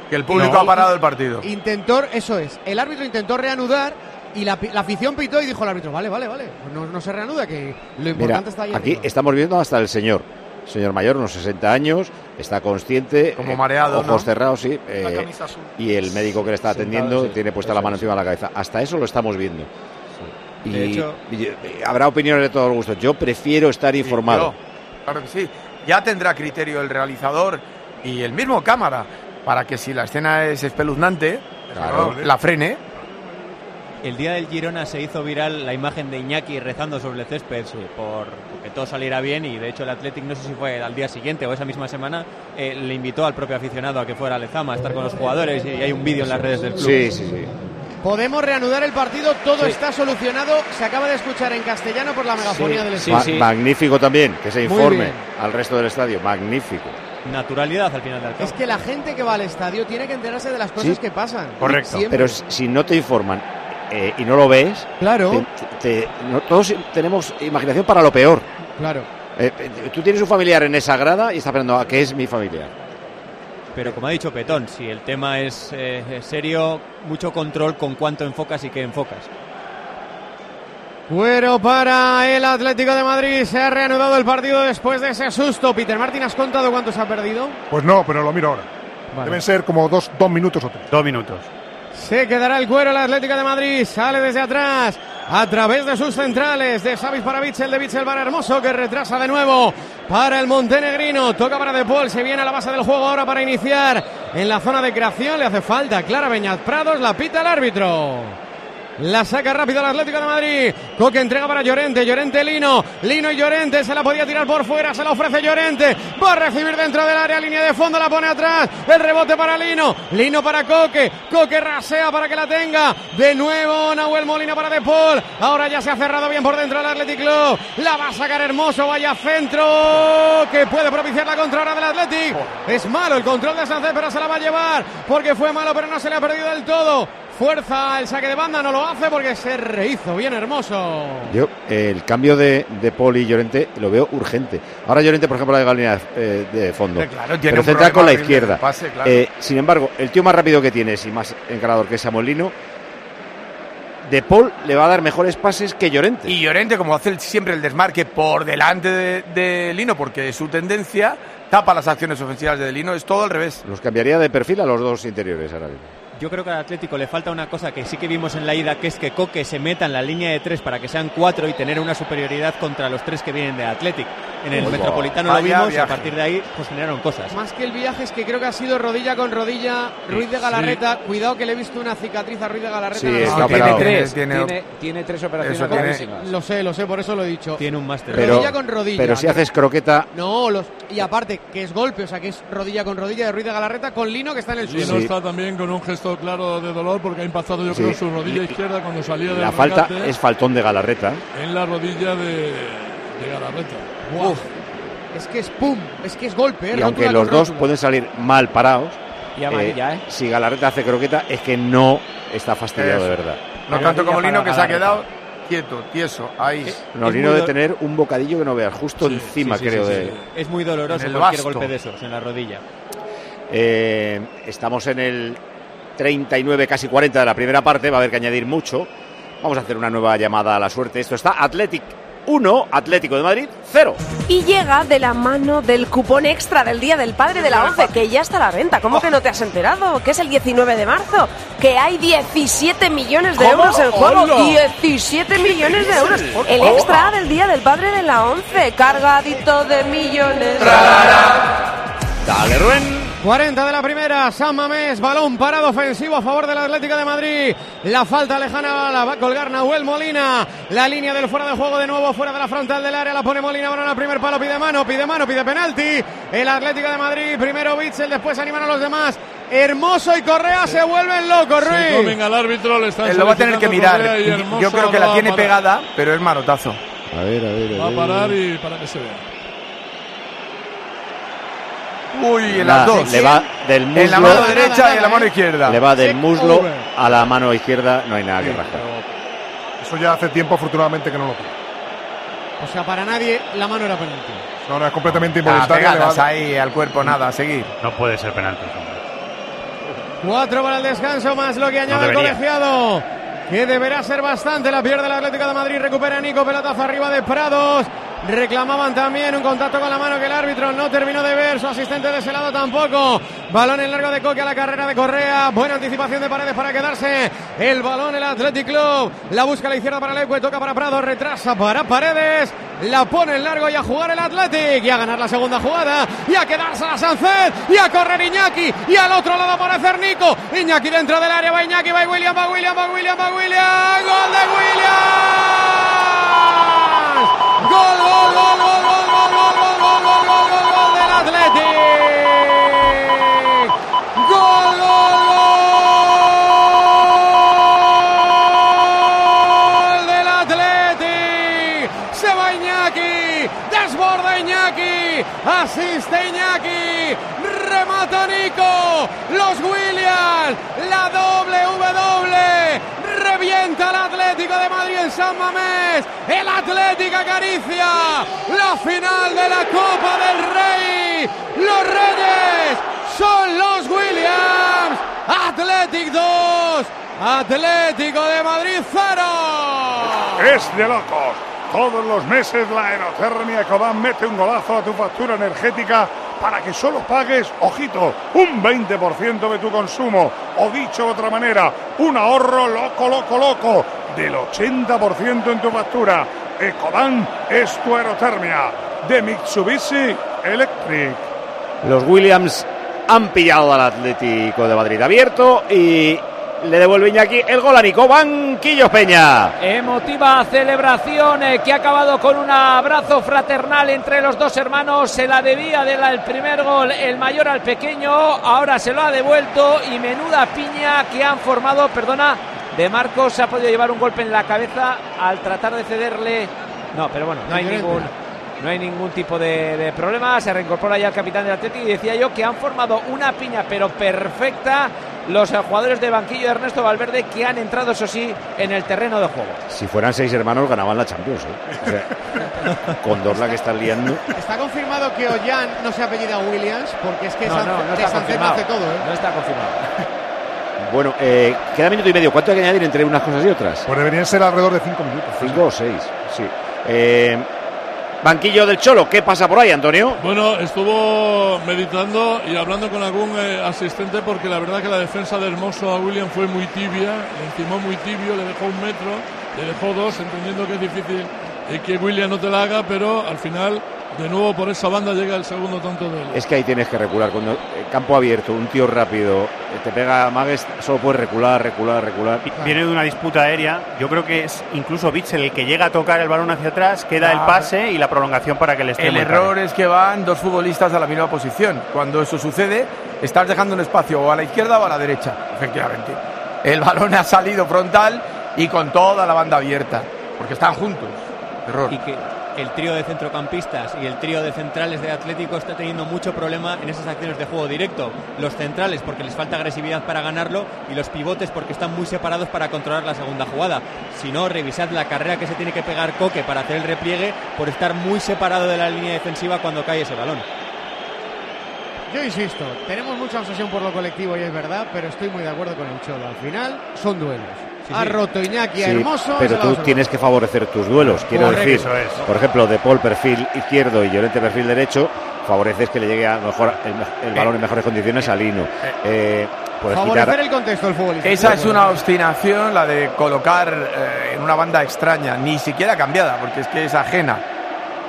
Que el público No. ha parado el partido. Intentó, eso es. El árbitro intentó reanudar y la, pi- la afición pitó y dijo el árbitro: Vale, vale, vale. No, no se reanuda, que lo Mira, importante está ahí. aquí arriba". estamos viendo hasta el señor. Señor mayor, unos 60 años, está consciente, Como eh, mareado, ojos ¿no? cerrados, sí. Eh, y el médico que le está Sentado, atendiendo sí, tiene puesta eso la mano encima de la cabeza. Hasta eso lo estamos viendo. Y, De hecho- y, eh, habrá opiniones de todos los gustos. Yo prefiero estar informado. Yo, claro que sí. Ya tendrá criterio el realizador y el mismo cámara para que si la escena es espeluznante, Claro. la frene. El día del Girona se hizo viral la imagen de Iñaki rezando sobre el césped sí, por que todo saliera bien y de hecho el Athletic no sé si fue al día siguiente o esa misma semana eh, le invitó al propio aficionado a que fuera a Lezama a estar con los jugadores y hay un vídeo en las redes del club. Sí, sí, sí. Podemos reanudar el partido, todo Sí. está solucionado. Se acaba de escuchar en castellano por la megafonía del Ma- estadio. Magnífico también, que se informe al resto del estadio. Magnífico. Naturalidad al final del campo. Es que la gente que va al estadio tiene que enterarse de las cosas Sí. que pasan. Correcto. Siempre. Pero si no te informan eh, y no lo ves, Claro. te- te- no- todos tenemos imaginación para lo peor. Claro. Eh, eh, tú tienes un familiar en esa grada y estás pensando, ¿a qué es mi familiar? Pero como ha dicho Petón, si el tema es eh, serio, mucho control con cuánto enfocas y qué enfocas. Cuero para el Atlético de Madrid. Se ha reanudado el partido después de ese susto. Peter Martín, ¿has contado cuánto se ha perdido? Pues no, pero lo miro ahora. Deben ser como dos, dos minutos o tres. Dos minutos. Se quedará el cuero el Atlético de Madrid. Sale desde atrás a través de sus centrales. De Savic para Bitzel, de Bitzel para Hermoso que retrasa de nuevo para el montenegrino. Toca para De. Se viene a la base del juego ahora para iniciar en la zona de creación. Le hace falta Clara Beñat Prados. La pita el árbitro. La saca rápido el Atlético de Madrid. Coque entrega para Llorente. Llorente Lino. Lino y Llorente. Se la podía tirar por fuera. Se la ofrece Llorente. Va a recibir dentro del área. Línea de fondo. La pone atrás. El rebote para Lino. Lino para Coque. Coque rasea para que la tenga. De nuevo Nahuel Molina para De Paul. Ahora ya se ha cerrado bien por dentro el Athletic Club. La va a sacar hermoso. Vaya centro. Que puede propiciar la contra del Athletic. Es malo el control de Sánchez, pero se la va a llevar. Porque fue malo, pero no se le ha perdido del todo. Fuerza el saque de banda, no lo hace porque se rehizo bien hermoso. Yo, eh, el cambio de, de Poli y Llorente lo veo urgente. Ahora Llorente, por ejemplo, la de línea eh, de fondo. Hombre, claro, tiene pero un centra con la izquierda. pase, claro. Eh, sin embargo, el tío más rápido que tienes y más encarador que es Samolino, De Paul le va a dar mejores pases que Llorente. Y Llorente, como hace siempre el desmarque por delante de, de Lino, porque su tendencia tapa las acciones ofensivas de Lino, es todo al revés. Los cambiaría de perfil a los dos interiores ahora mismo. Yo creo que al Atlético le falta una cosa que sí que vimos en la ida, que es que Coque se meta en la línea de tres para que sean cuatro y tener una superioridad contra los tres que vienen de Atlético. En el. Metropolitano lo vimos y a partir de ahí pues generaron cosas. Más que el viaje es que creo que ha sido rodilla con rodilla Ruiz de Galarreta. Cuidado que le he visto una cicatriz a Ruiz de Galarreta. Sí, operado. Tres, Tiene- tiene, tiene tres operaciones tiene-. Lo sé, lo sé, por eso lo he dicho. Tiene un máster. Pero, Rodilla con rodilla. pero si haces croqueta, No, los, y aparte, que es golpe, o sea, que es rodilla con rodilla de Ruiz de Galarreta con Lino que está en el Lino suelo. está también con un gesto claro de dolor porque ha impactado yo Sí. creo su rodilla izquierda cuando salía del la falta es faltón de Galarreta. en la rodilla de, de Galarreta. Uf, es que es pum, es que es golpe, ¿eh? Y aunque los dos rótula. pueden salir mal parados, Y amarilla, ¿eh? si Galarreta hace croqueta es que no está fastidiado Eso. de verdad. No tanto como Lino, que se ha quedado quieto, tieso, ahí. No, Lino de tener un bocadillo que no veas, justo Sí, encima, sí, sí, creo, sí, de. sí. Es muy doloroso cualquier golpe de esos en la rodilla. Eh, estamos en el 39, casi 40 de la primera parte, va a haber que añadir mucho. Vamos a hacer una nueva llamada a la suerte. Esto está Athletic 1, Atlético de Madrid 0. Y llega de la mano del cupón extra del Día del Padre de la 11, que ya está a la venta. ¿Cómo que no te has enterado? Que es el 19 de marzo. Que hay 17 millones de ¿Cómo? euros en juego. ¡Hola! 17 millones de euros. El extra del Día del Padre de la 11. Cargadito de millones. Dale, Rubén. 40 de la primera, San Mamés, balón parado ofensivo a favor del Atlético de Madrid. La falta lejana la va a colgar Nahuel Molina. La línea del fuera de juego de nuevo, fuera de la frontal del área, la pone Molina, balón al primer palo, pide mano, pide mano, pide penalti. El Atlético de Madrid, primero Bitzel, después animan a los demás. Hermoso y Correa se vuelven locos, Se Ruiz. comen al árbitro, le están Él lo va a tener que mirar. Yo creo que la a tiene pegada, pero es manotazo. A ver, a ver, Va a parar y para que se vea. Uy, en Nada, las dos. Le va del muslo, En la mano derecha y en la mano izquierda. le va del muslo a la mano izquierda, no hay nada que. Eso ya hace tiempo, afortunadamente, que no lo pide. O sea, para nadie la mano era penalti. No, no, es completamente Ah, involuntaria. va- ahí al cuerpo, nada, a seguir. No puede ser penalti. hombre. Cuatro para el descanso, más lo que añade el colegiado. Que deberá ser bastante. La pierde el Atlético de Madrid. Recupera Nico. Pelotazo arriba de Prados. Reclamaban también un contacto con la mano que el árbitro no terminó de ver. Su asistente de ese lado tampoco. Balón en largo de Coque a la carrera de Correa. Buena anticipación de Paredes para quedarse. El balón el Athletic Club. La busca a la izquierda para Leque. Toca para Prado. Retrasa para Paredes. La pone en largo y a jugar el Athletic. Y a ganar la segunda jugada. Y a quedarse a Sancet. Y a correr Iñaki. Y al otro lado aparecer Nico. Iñaki dentro del área. Va Iñaki. Va William. Va William. Va William. Va William. Gol de William. Gol, gol, gol, gol, gol, gol, gol, gol, gol, gol, gol, gol, gol del Athletic. Gol, gol, del Athletic. Se va Iñaki. Desborda Iñaki. Asiste Iñaki. Remata Nico. Los Williams. La doble W. Revienta el en San Mamés. El Atlético acaricia la final de la Copa del Rey. Los Reyes son los Williams. Athletic 2. Atlético de Madrid 0. Es de locos. Todos los meses la aerotermia Ecodan mete un golazo a tu factura energética para que solo pagues, ojito, un 20% de tu consumo. O dicho de otra manera, un ahorro loco, loco, loco del 80% en tu factura. Ecodan es tu aerotermia de Mitsubishi Electric. Los Williams han pillado al Atlético de Madrid abierto y le devuelve Iñaki el gol a Nico Banquillos Peña. Emotiva celebración eh, que ha acabado con un abrazo fraternal entre los dos hermanos. Se la debía del primer gol el mayor al pequeño. Ahora se lo ha devuelto y menuda piña que han formado, perdona, de Marcos. Se ha podido llevar un golpe en la cabeza al tratar de cederle. No, pero bueno, no hay ningún. No hay ningún tipo de, de problema. Se reincorpora ya el capitán del Atlético y decía yo que han formado una piña, pero perfecta, los jugadores de banquillo de Ernesto Valverde que han entrado, eso sí, en el terreno de juego. Si fueran seis hermanos ganaban la Champions. ¿eh? O sea, con dos la que están liando. Está confirmado que Ollán no se apellida Williams porque es que No, San- no, no de está confirmado. hace todo. ¿eh? No está confirmado. Bueno, eh, queda minuto y medio. ¿Cuánto hay que añadir entre unas cosas y otras? Pues deberían ser alrededor de cinco minutos. Cinco o seis, sí. Eh, banquillo del Cholo, ¿qué pasa por ahí, Antonio? Bueno, estuvo meditando y hablando con algún eh, asistente porque la verdad que la defensa de Hermoso a William fue muy tibia, le encimó muy tibio, le dejó un metro, le dejó dos, entendiendo que es difícil eh, que William no te la haga, pero al final, de nuevo por esa banda llega el segundo tanto de él. Es que ahí tienes que recular. Cuando eh, campo abierto, un tío rápido, eh, te pega Magues, solo puedes recular, recular, recular. Viene de una disputa aérea. Yo creo que es incluso Bitzel el que llega a tocar el balón hacia atrás, queda el Ah, pase y la prolongación para que le esté El error es que van dos futbolistas a la misma posición. Cuando eso sucede, estás dejando un espacio o a la izquierda o a la derecha, efectivamente. El balón ha salido frontal y con toda la banda abierta, porque están juntos. Error. Y que el trío de centrocampistas y el trío de centrales de Atlético está teniendo mucho problema en esas acciones de juego directo. Los centrales porque les falta agresividad para ganarlo y los pivotes porque están muy separados para controlar la segunda jugada. Si no, revisad la carrera que se tiene que pegar Coque para hacer el repliegue por estar muy separado de la línea defensiva cuando cae ese balón. Yo insisto, tenemos mucha obsesión por lo colectivo y es verdad, pero estoy muy de acuerdo con el Cholo. Al final son duelos. Ha roto Iñaki Sí, Hermoso. pero tú tienes que favorecer tus duelos. Quiero Correcto, decir, eso es. por ejemplo, de Paul perfil izquierdo y Llorente perfil derecho, favoreces que le llegue a mejor el, el balón en mejores condiciones a Lino. Eh, puedes Favorecer quitar el contexto del futbolista. Esa es una obstinación, la de colocar eh, en una banda extraña, ni siquiera cambiada, porque es que es ajena.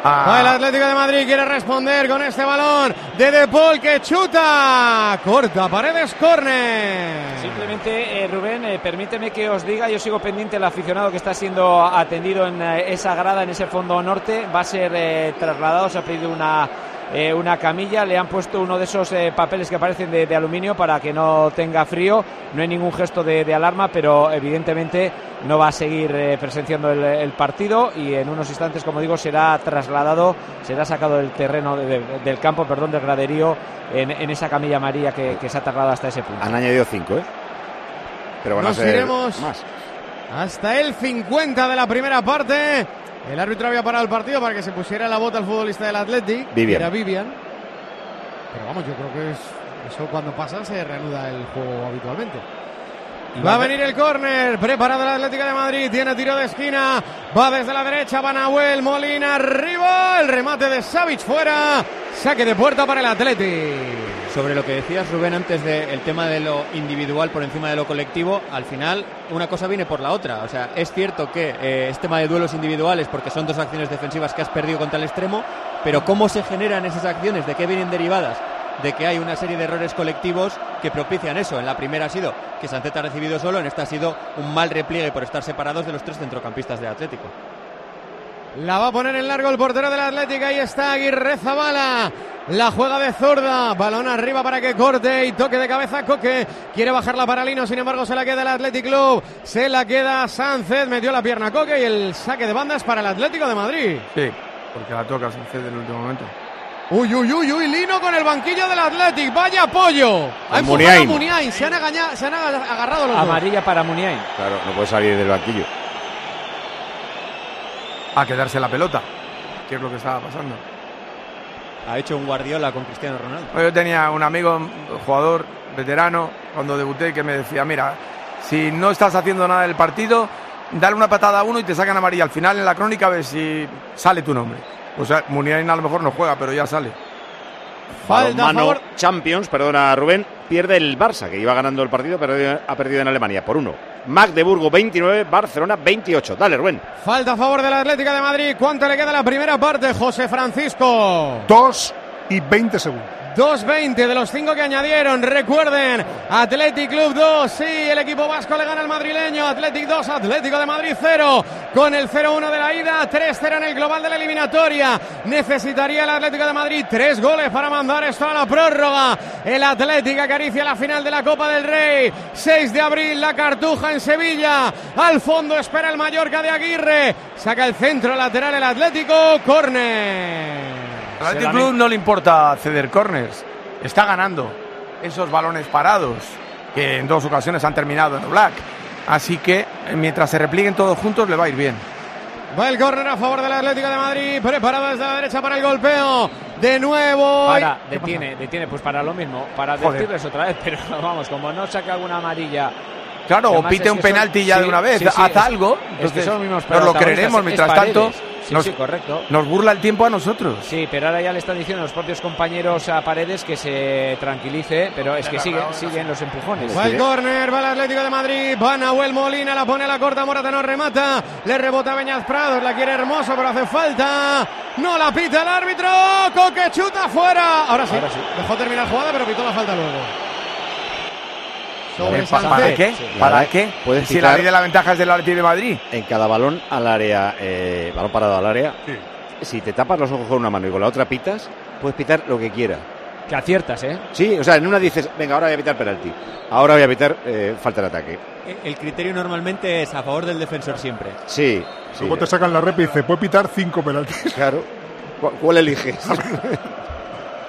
A- Va el Atlético de Madrid quiere responder con este balón de De Paul que chuta. Corta, paredes, córner. Simplemente, eh, Rubén, eh, permíteme que os diga, yo sigo pendiente del aficionado que está siendo atendido en eh, esa grada, en ese fondo norte. Va a ser eh, trasladado, se ha pedido una, eh, una camilla, le han puesto uno de esos eh, papeles que parecen de, de aluminio para que no tenga frío. No hay ningún gesto de, de alarma, pero evidentemente no va a seguir eh, presenciando el, el partido y en unos instantes, como digo, será trasladado, será sacado del terreno, de- de- del campo, perdón, del graderío en, en esa camilla amarilla que, que se ha trasladado hasta ese punto. Han añadido cinco, ¿eh? Pero van Nos a ser iremos más. hasta el 50 de la primera parte. El árbitro había parado el partido para que se pusiera la bota al futbolista del Athletic. Vivian. Era Vivian. Pero vamos, yo creo que es, eso cuando pasa se reanuda el juego habitualmente. Va a venir el córner, preparado el Atlético de Madrid, tiene tiro de esquina, va desde la derecha, va Nahuel Molina arriba, el remate de Savic fuera, saque de puerta para el Atlético. Sobre lo que decías, Rubén, antes del tema de lo individual por encima de lo colectivo, al final una cosa viene por la otra. O sea, es cierto que eh, es tema de duelos individuales porque son dos acciones defensivas que has perdido contra el extremo, pero ¿cómo se generan esas acciones? ¿De qué vienen derivadas? De que hay una serie de errores colectivos que propician eso. En la primera ha sido que Sanceta ha recibido solo, en esta ha sido un mal repliegue por estar separados de los tres centrocampistas de Atlético. La va a poner en largo el portero del Atlético. Ahí está Aguirre Zabala. La juega de zurda. Balón arriba para que corte y toque de cabeza. Coque quiere bajarla para Lino. Sin embargo, se la queda el Athletic Club. Se la queda Sánchez. Metió la pierna a Coque y el saque de bandas para el Atlético de Madrid. Sí, porque la toca Sánchez en el último momento. Uy, uy, uy, uy, Lino con el banquillo del Athletic. Vaya apoyo. Ha empujado Muniain. a Muniain. Se han, agaña- se han aga- agarrado los dos. Amarilla para Muniain. Claro, no puede salir del banquillo. A quedarse la pelota, que es lo que estaba pasando. Ha hecho un Guardiola con Cristiano Ronaldo. Yo tenía un amigo, un jugador veterano, cuando debuté, que me decía, mira, si no estás haciendo nada del partido, dale una patada a uno y te sacan amarilla. Al final en la crónica ves si sale tu nombre. O sea, Muniain a lo mejor no juega, pero ya sale. Falta a Balonmano favor. Champions, perdona Rubén, pierde el Barça, que iba ganando el partido, pero ha perdido en Alemania por uno. Magdeburgo 29, Barcelona 28. Dale, Rubén. Falta a favor del Atlético de Madrid. ¿Cuánto le queda a la primera parte, José Francisco? 2 y 20 segundos. 2.20 de los cinco que añadieron. Recuerden, Athletic Club 2, sí, el equipo vasco le gana al madrileño. Athletic 2, Atlético de Madrid 0. Con el 0-1 de la ida, 3-0 en el global de la eliminatoria. Necesitaría el Atlético de Madrid tres goles para mandar esto a la prórroga. El Atlético acaricia la final de la Copa del Rey. 6 de abril, la Cartuja en Sevilla. Al fondo espera el Mallorca de Aguirre. Saca el centro lateral el Atlético. Corner. Al Athletic Club no le importa ceder corners. Está ganando esos balones parados que en dos ocasiones han terminado en Black. Así que eh, mientras se replieguen todos juntos le va a ir bien. Va el córner a favor del Atlético de Madrid, preparado desde la derecha para el golpeo. De nuevo. Para, detiene, detiene, pues para lo mismo, para Joder. decirles otra vez, pero vamos, como no saca alguna amarilla. Claro, o pite un son- penalti ya sí, de una vez, sí, sí, haz es- algo. Es que son los mismos nos lo creeremos, es mientras Paredes. Sí, nos, sí, correcto. nos burla el tiempo a nosotros. Sí, pero ahora ya le están diciendo los propios compañeros a Paredes que se tranquilice, pero es que siguen, siguen los empujones. Va el córner, va el Atlético de Madrid, va Nahuel Molina, la pone a la corta, Morata no remata, le rebota Beñaz Prados, la quiere hermoso, pero hace falta, no la pita el árbitro, Coque chuta fuera, ahora sí, Ahora sí. dejó terminar la jugada, pero pitó la falta luego. Sobre Eh, ¿pa- Sánchez. ¿Para qué? ¿Para qué? puedes Si la ley de la ventaja es del Atlético de Madrid. En cada balón al área, eh, balón parado al área, si te tapas los ojos con una mano y con la otra pitas, puedes pitar lo que quieras. Que aciertas, ¿eh? Sí, o sea, en una dices, venga, ahora voy a pitar penalti, ahora voy a pitar eh, falta de ataque. El criterio normalmente es a favor del defensor siempre. Sí, sí. Luego te sacan la rep y dice, puede pitar cinco penaltis. Claro. ¿Cu- ¿Cuál eliges?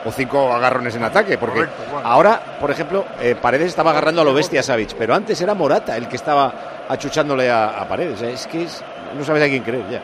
o cinco agarrones en ataque, porque Correcto, bueno. ahora, por ejemplo, eh, Paredes estaba agarrando a lo bestia Savic, pero antes era Morata el que estaba achuchándole a, a Paredes. eh, Es que es- no sabes a quién creer ya.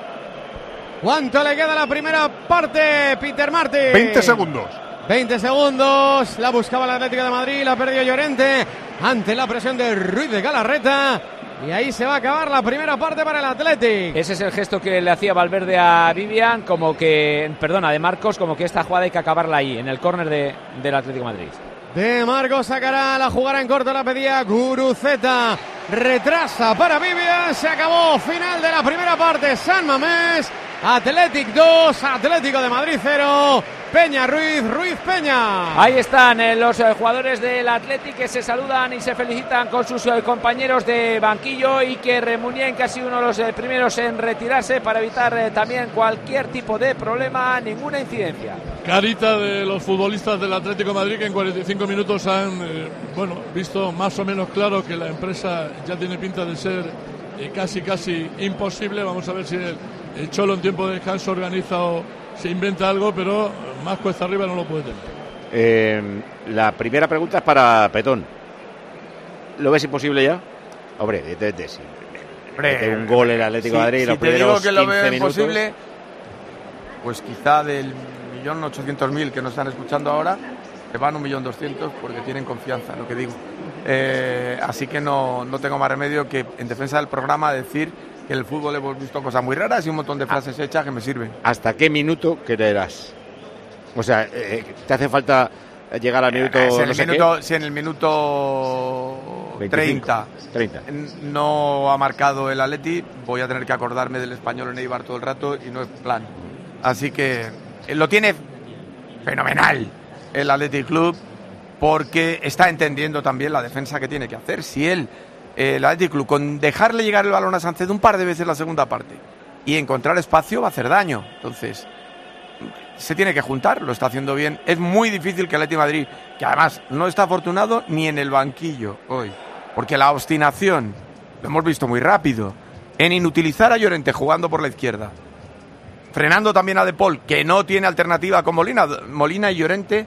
¿Cuánto le queda la primera parte, Peter Martin? 20 segundos. 20 segundos, la buscaba el Atlético de Madrid, la perdió Llorente ante la presión de Ruiz de Galarreta. Y ahí se va a acabar la primera parte para el Atlético. Ese es el gesto que le hacía Valverde a Vivian, como que, perdona, de Marcos, como que esta jugada hay que acabarla ahí, en el córner de, del Atlético de Madrid. De Marcos sacará la jugará en corto, la pedía Guruceta. Retrasa para Vivian, se acabó. Final de la primera parte, San Mamés. Athletic 2, Atlético de Madrid 0. Peña Ruiz, Ruiz Peña. Ahí están eh, los eh, jugadores del Athletic que se saludan y se felicitan con sus eh, compañeros de banquillo y que Remunien, sido uno de los eh, primeros en retirarse para evitar eh, también cualquier tipo de problema, ninguna incidencia. Carita de los futbolistas del Atlético de Madrid que en 45 minutos han eh, bueno, visto más o menos claro que la empresa ya tiene pinta de ser eh, casi casi imposible. Vamos a ver si el, el Cholo en tiempo de descanso organiza o se inventa algo, pero más cuesta arriba no lo puede tener. Eh, la primera pregunta es para Petón. ¿Lo ves imposible ya? Hombre, sí. Mete un gol el Atlético de Si- Madrid si los te digo que lo 15 veo imposible, pues quizá del millón ochocientos mil que nos están escuchando ahora, se van un millón doscientos porque tienen confianza en lo que digo. Eh, así que no, no tengo más remedio que en defensa del programa decir que en el fútbol hemos visto cosas muy raras y un montón de frases hechas que me sirven. ¿Hasta qué minuto creerás? O sea, eh, ¿te hace falta llegar al minuto, Eh, si, en no el qué? minuto si en el minuto 25, 30, 30. no ha marcado el Atleti, voy a tener que acordarme del español en Eibar todo el rato y no es plan. Así que eh, lo tiene fenomenal el Athletic Club porque está entendiendo también la defensa que tiene que hacer. Si él, eh, el Athletic Club, con dejarle llegar el balón a Sánchez un par de veces la segunda parte y encontrar espacio va a hacer daño. Entonces, se tiene que juntar, lo está haciendo bien. Es muy difícil que el Athletic de Madrid, que además no está afortunado ni en el banquillo hoy, porque la obstinación, lo hemos visto muy rápido, en inutilizar a Llorente jugando por la izquierda, frenando también a De Paul, que no tiene alternativa con Molina. Molina y Llorente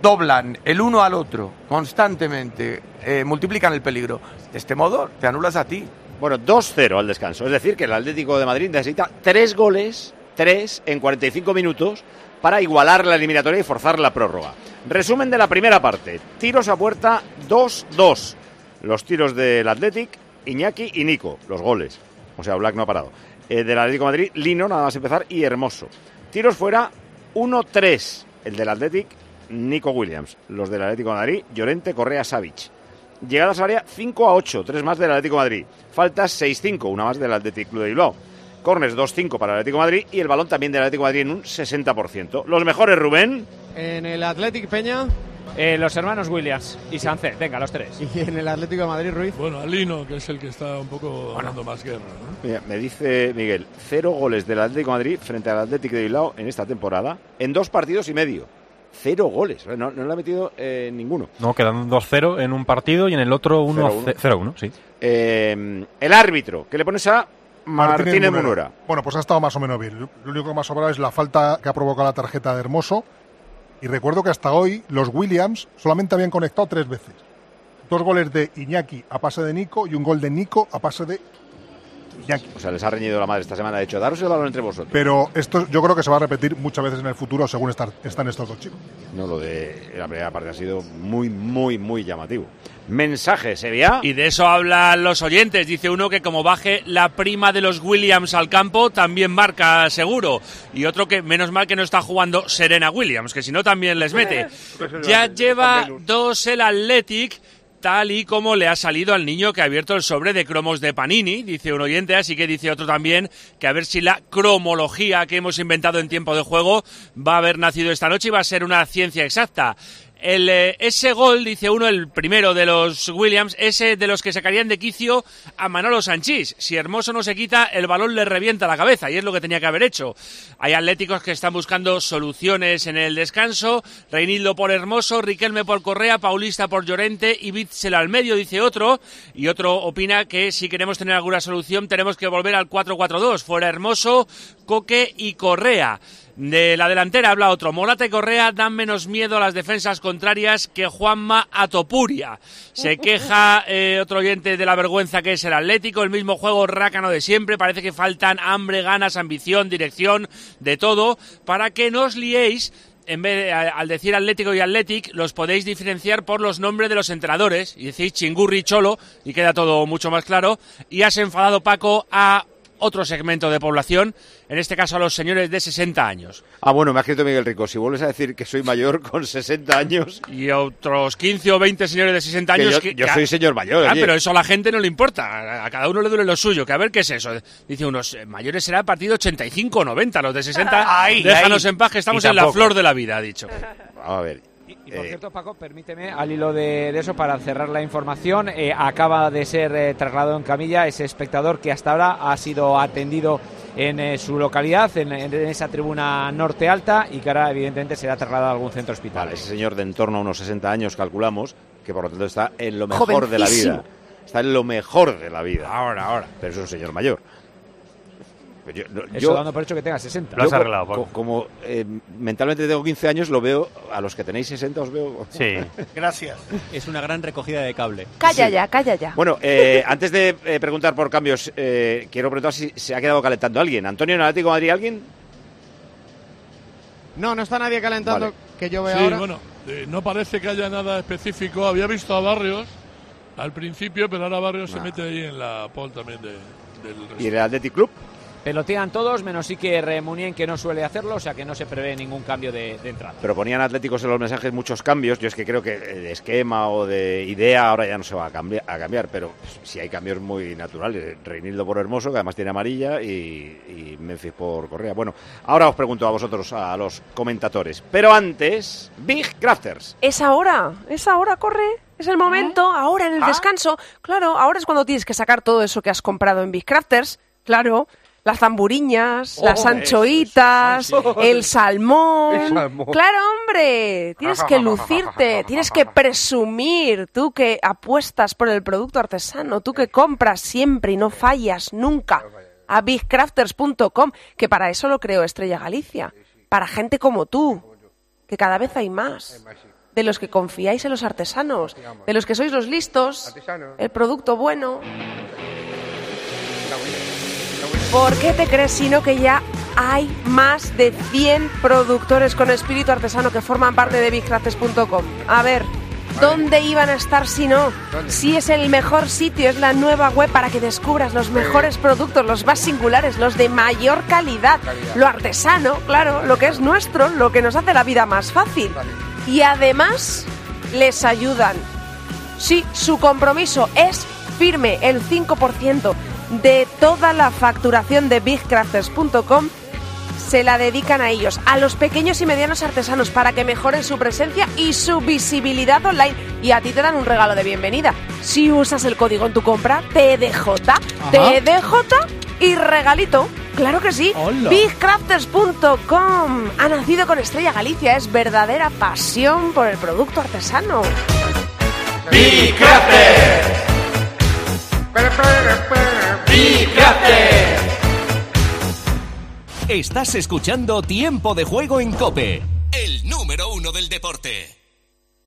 doblan el uno al otro constantemente, eh, multiplican el peligro. De este modo, te anulas a ti. Bueno, 2-0 al descanso. Es decir, que el Atlético de Madrid necesita tres goles, tres en 45 minutos, para igualar la eliminatoria y forzar la prórroga. Resumen de la primera parte. Tiros a puerta 2-2. Los tiros del Athletic, Iñaki y Nico. Los goles. O sea, Black no ha parado. Eh, del Atlético de Madrid, Lino, nada más empezar, y Hermoso. Tiros fuera 1-3. El del Athletic, Nico Williams. Los del Atlético de Madrid, Llorente, Correa, Savic. Llegadas al área 5 a 8, 3 más del Atlético de Madrid. Faltas 6-5, una más del Atlético Club de Bilbao. Corners 2-5 para el Atlético de Madrid y el balón también del Atlético de Madrid en un 60%. Los mejores, Rubén. En el Athletic Peña. Eh, los hermanos Williams y Sánchez, venga, los tres. Y en el Atlético de Madrid, Ruiz. Bueno, Alino, que es el que está un poco dando más guerra. ¿no? Mira, me dice Miguel, cero goles del Atlético de Madrid frente al Atlético de Bilbao en esta temporada, en dos partidos y medio. Cero goles, no, no le ha metido eh, ninguno. No, quedan 2-0 en un partido y en el otro 1-0-1, 0-1. sí. Eh, el árbitro, que le pones a Martínez, Munora. Bueno, pues ha estado más o menos bien. Lo único que me ha sobrado es la falta que ha provocado la tarjeta de Hermoso. Y recuerdo que hasta hoy los Williams solamente habían conectado tres veces. Dos goles de Iñaki a pase de Nico y un gol de Nico a pase de Iñaki. O sea, les ha reñido la madre esta semana. De hecho, daros el balón entre vosotros. Pero esto yo creo que se va a repetir muchas veces en el futuro según estar- están estos dos chicos. No, lo de la primera parte ha sido muy, muy, muy llamativo. Mensaje, Sevilla. Y de eso hablan los oyentes. Dice uno que como baje la prima de los Williams al campo, también marca seguro. Y otro que menos mal que no está jugando Serena Williams, que si no también les mete. Ya lleva dos el Athletic. Tal y como le ha salido al niño que ha abierto el sobre de cromos de Panini, dice un oyente, así que dice otro también que a ver si la cromología que hemos inventado en tiempo de juego va a haber nacido esta noche y va a ser una ciencia exacta. El, eh, ese gol, dice uno, el primero de los Williams, ese de los que sacarían de quicio a Manolo Sanchís. Si Hermoso no se quita, el balón le revienta la cabeza y es lo que tenía que haber hecho. Hay atléticos que están buscando soluciones en el descanso. Reinildo por Hermoso, Riquelme por Correa, Paulista por Llorente y Bitzel al medio, dice otro. Y otro opina que si queremos tener alguna solución tenemos que volver al 4-4-2. Fuera Hermoso, Coque y Correa. De la delantera habla otro. Morata y Correa dan menos miedo a las defensas contrarias que Juanma a Topuria. Se queja eh, otro oyente de la vergüenza que es el Atlético. El mismo juego rácano de siempre. Parece que faltan hambre, ganas, ambición, dirección, de todo. Para que no os liéis en vez de, al decir Atlético y Athletic, los podéis diferenciar por los nombres de los entrenadores. Y decís Chingurri y Cholo, y queda todo mucho más claro. Y has enfadado, Paco, a otro segmento de población, en este caso a los señores de 60 años. Ah, bueno, me ha escrito Miguel Rico. Si vuelves a decir que soy mayor con 60 años. Y otros 15 o 20 señores de 60 Que años. yo- que- yo que- soy señor mayor, Ah, oye. pero eso a la gente no le importa. A- cada uno le duele lo suyo. Que a ver qué es eso. Dice unos eh, mayores será a partir de 85 o 90. Los de 60, Ahí, déjanos ahí. en paz que estamos en la flor de la vida, ha dicho. A ver. Y por cierto, Paco, permíteme, al hilo de, de eso, para cerrar la información, eh, acaba de ser eh, trasladado en camilla ese espectador que hasta ahora ha sido atendido en eh, su localidad, en, en esa tribuna norte alta, y que ahora, evidentemente, será trasladado a algún centro hospitalario. Ese señor de en torno a unos 60 años, calculamos, que por lo tanto está en lo mejor de la Jovencísimo. vida. Está en lo mejor de la vida. Ahora, ahora. Pero es un señor mayor. Pero yo- no, Eso yo- dando por hecho que tenga 60. yo co- co- como eh, mentalmente tengo 15 años, lo veo, a los que tenéis 60 os veo. Sí. Gracias. Es una gran recogida de cable. Calla ya, calla ya. Bueno, eh, antes de eh, preguntar por cambios, eh, quiero preguntar si se ha quedado calentando alguien. ¿Antonio en Atlético Madrid alguien? No, no está nadie calentando Vale. que yo vea Sí, ahora. bueno, Eh, no parece que haya nada específico. Había visto a Barrios al principio, pero ahora Barrios se mete ahí en la pole también de, del ¿Y el Athletic Club? Pelotean todos, menos Iker Munien, que no suele hacerlo, o sea que no se prevé ningún cambio de, de entrada. Pero ponían atléticos en los mensajes muchos cambios. Yo es que creo que de esquema o de idea ahora ya no se va a cambiar, a cambiar pero sí hay cambios muy naturales. Reinildo por Hermoso, que además tiene amarilla, y, y Memphis por Correa. Bueno, ahora os pregunto a vosotros, a los comentadores. Pero antes, Big Crafters. Es ahora, es ahora, corre. Es el momento, ahora en el descanso. Claro, ahora es cuando tienes que sacar todo eso que has comprado en Big Crafters. Claro, las zamburiñas, Oh, las eso, anchoitas, eso. el salmón. El salmón. Claro, hombre, tienes que lucirte, tienes que presumir, tú que apuestas por el producto artesano, tú que compras siempre y no fallas nunca a bigcrafters.com, que para eso lo creó Estrella Galicia, para gente como tú, que cada vez hay más. De los que confiáis en los artesanos, de los que sois los listos, el producto bueno. ¿Por qué te crees sino que ya hay más de 100 productores con espíritu artesano que forman parte de bigcrafts.com? A ver, ¿dónde iban a estar si no? Si es el mejor sitio, es la nueva web para que descubras los mejores productos, los más singulares, los de mayor calidad, lo artesano, claro, lo que es nuestro, lo que nos hace la vida más fácil. Y además les ayudan. Sí, su compromiso es firme, el 5% de toda la facturación de bigcrafters.com se la dedican a ellos, a los pequeños y medianos artesanos, para que mejoren su presencia y su visibilidad online. Y a ti te dan un regalo de bienvenida. Si usas el código en tu compra, TDJ, TDJ y regalito. Claro que sí. Bigcrafters.com ha nacido con Estrella Galicia. Es verdadera pasión por el producto artesano. Big Crafters. Estás escuchando Tiempo de Juego en Cope, el número uno del deporte.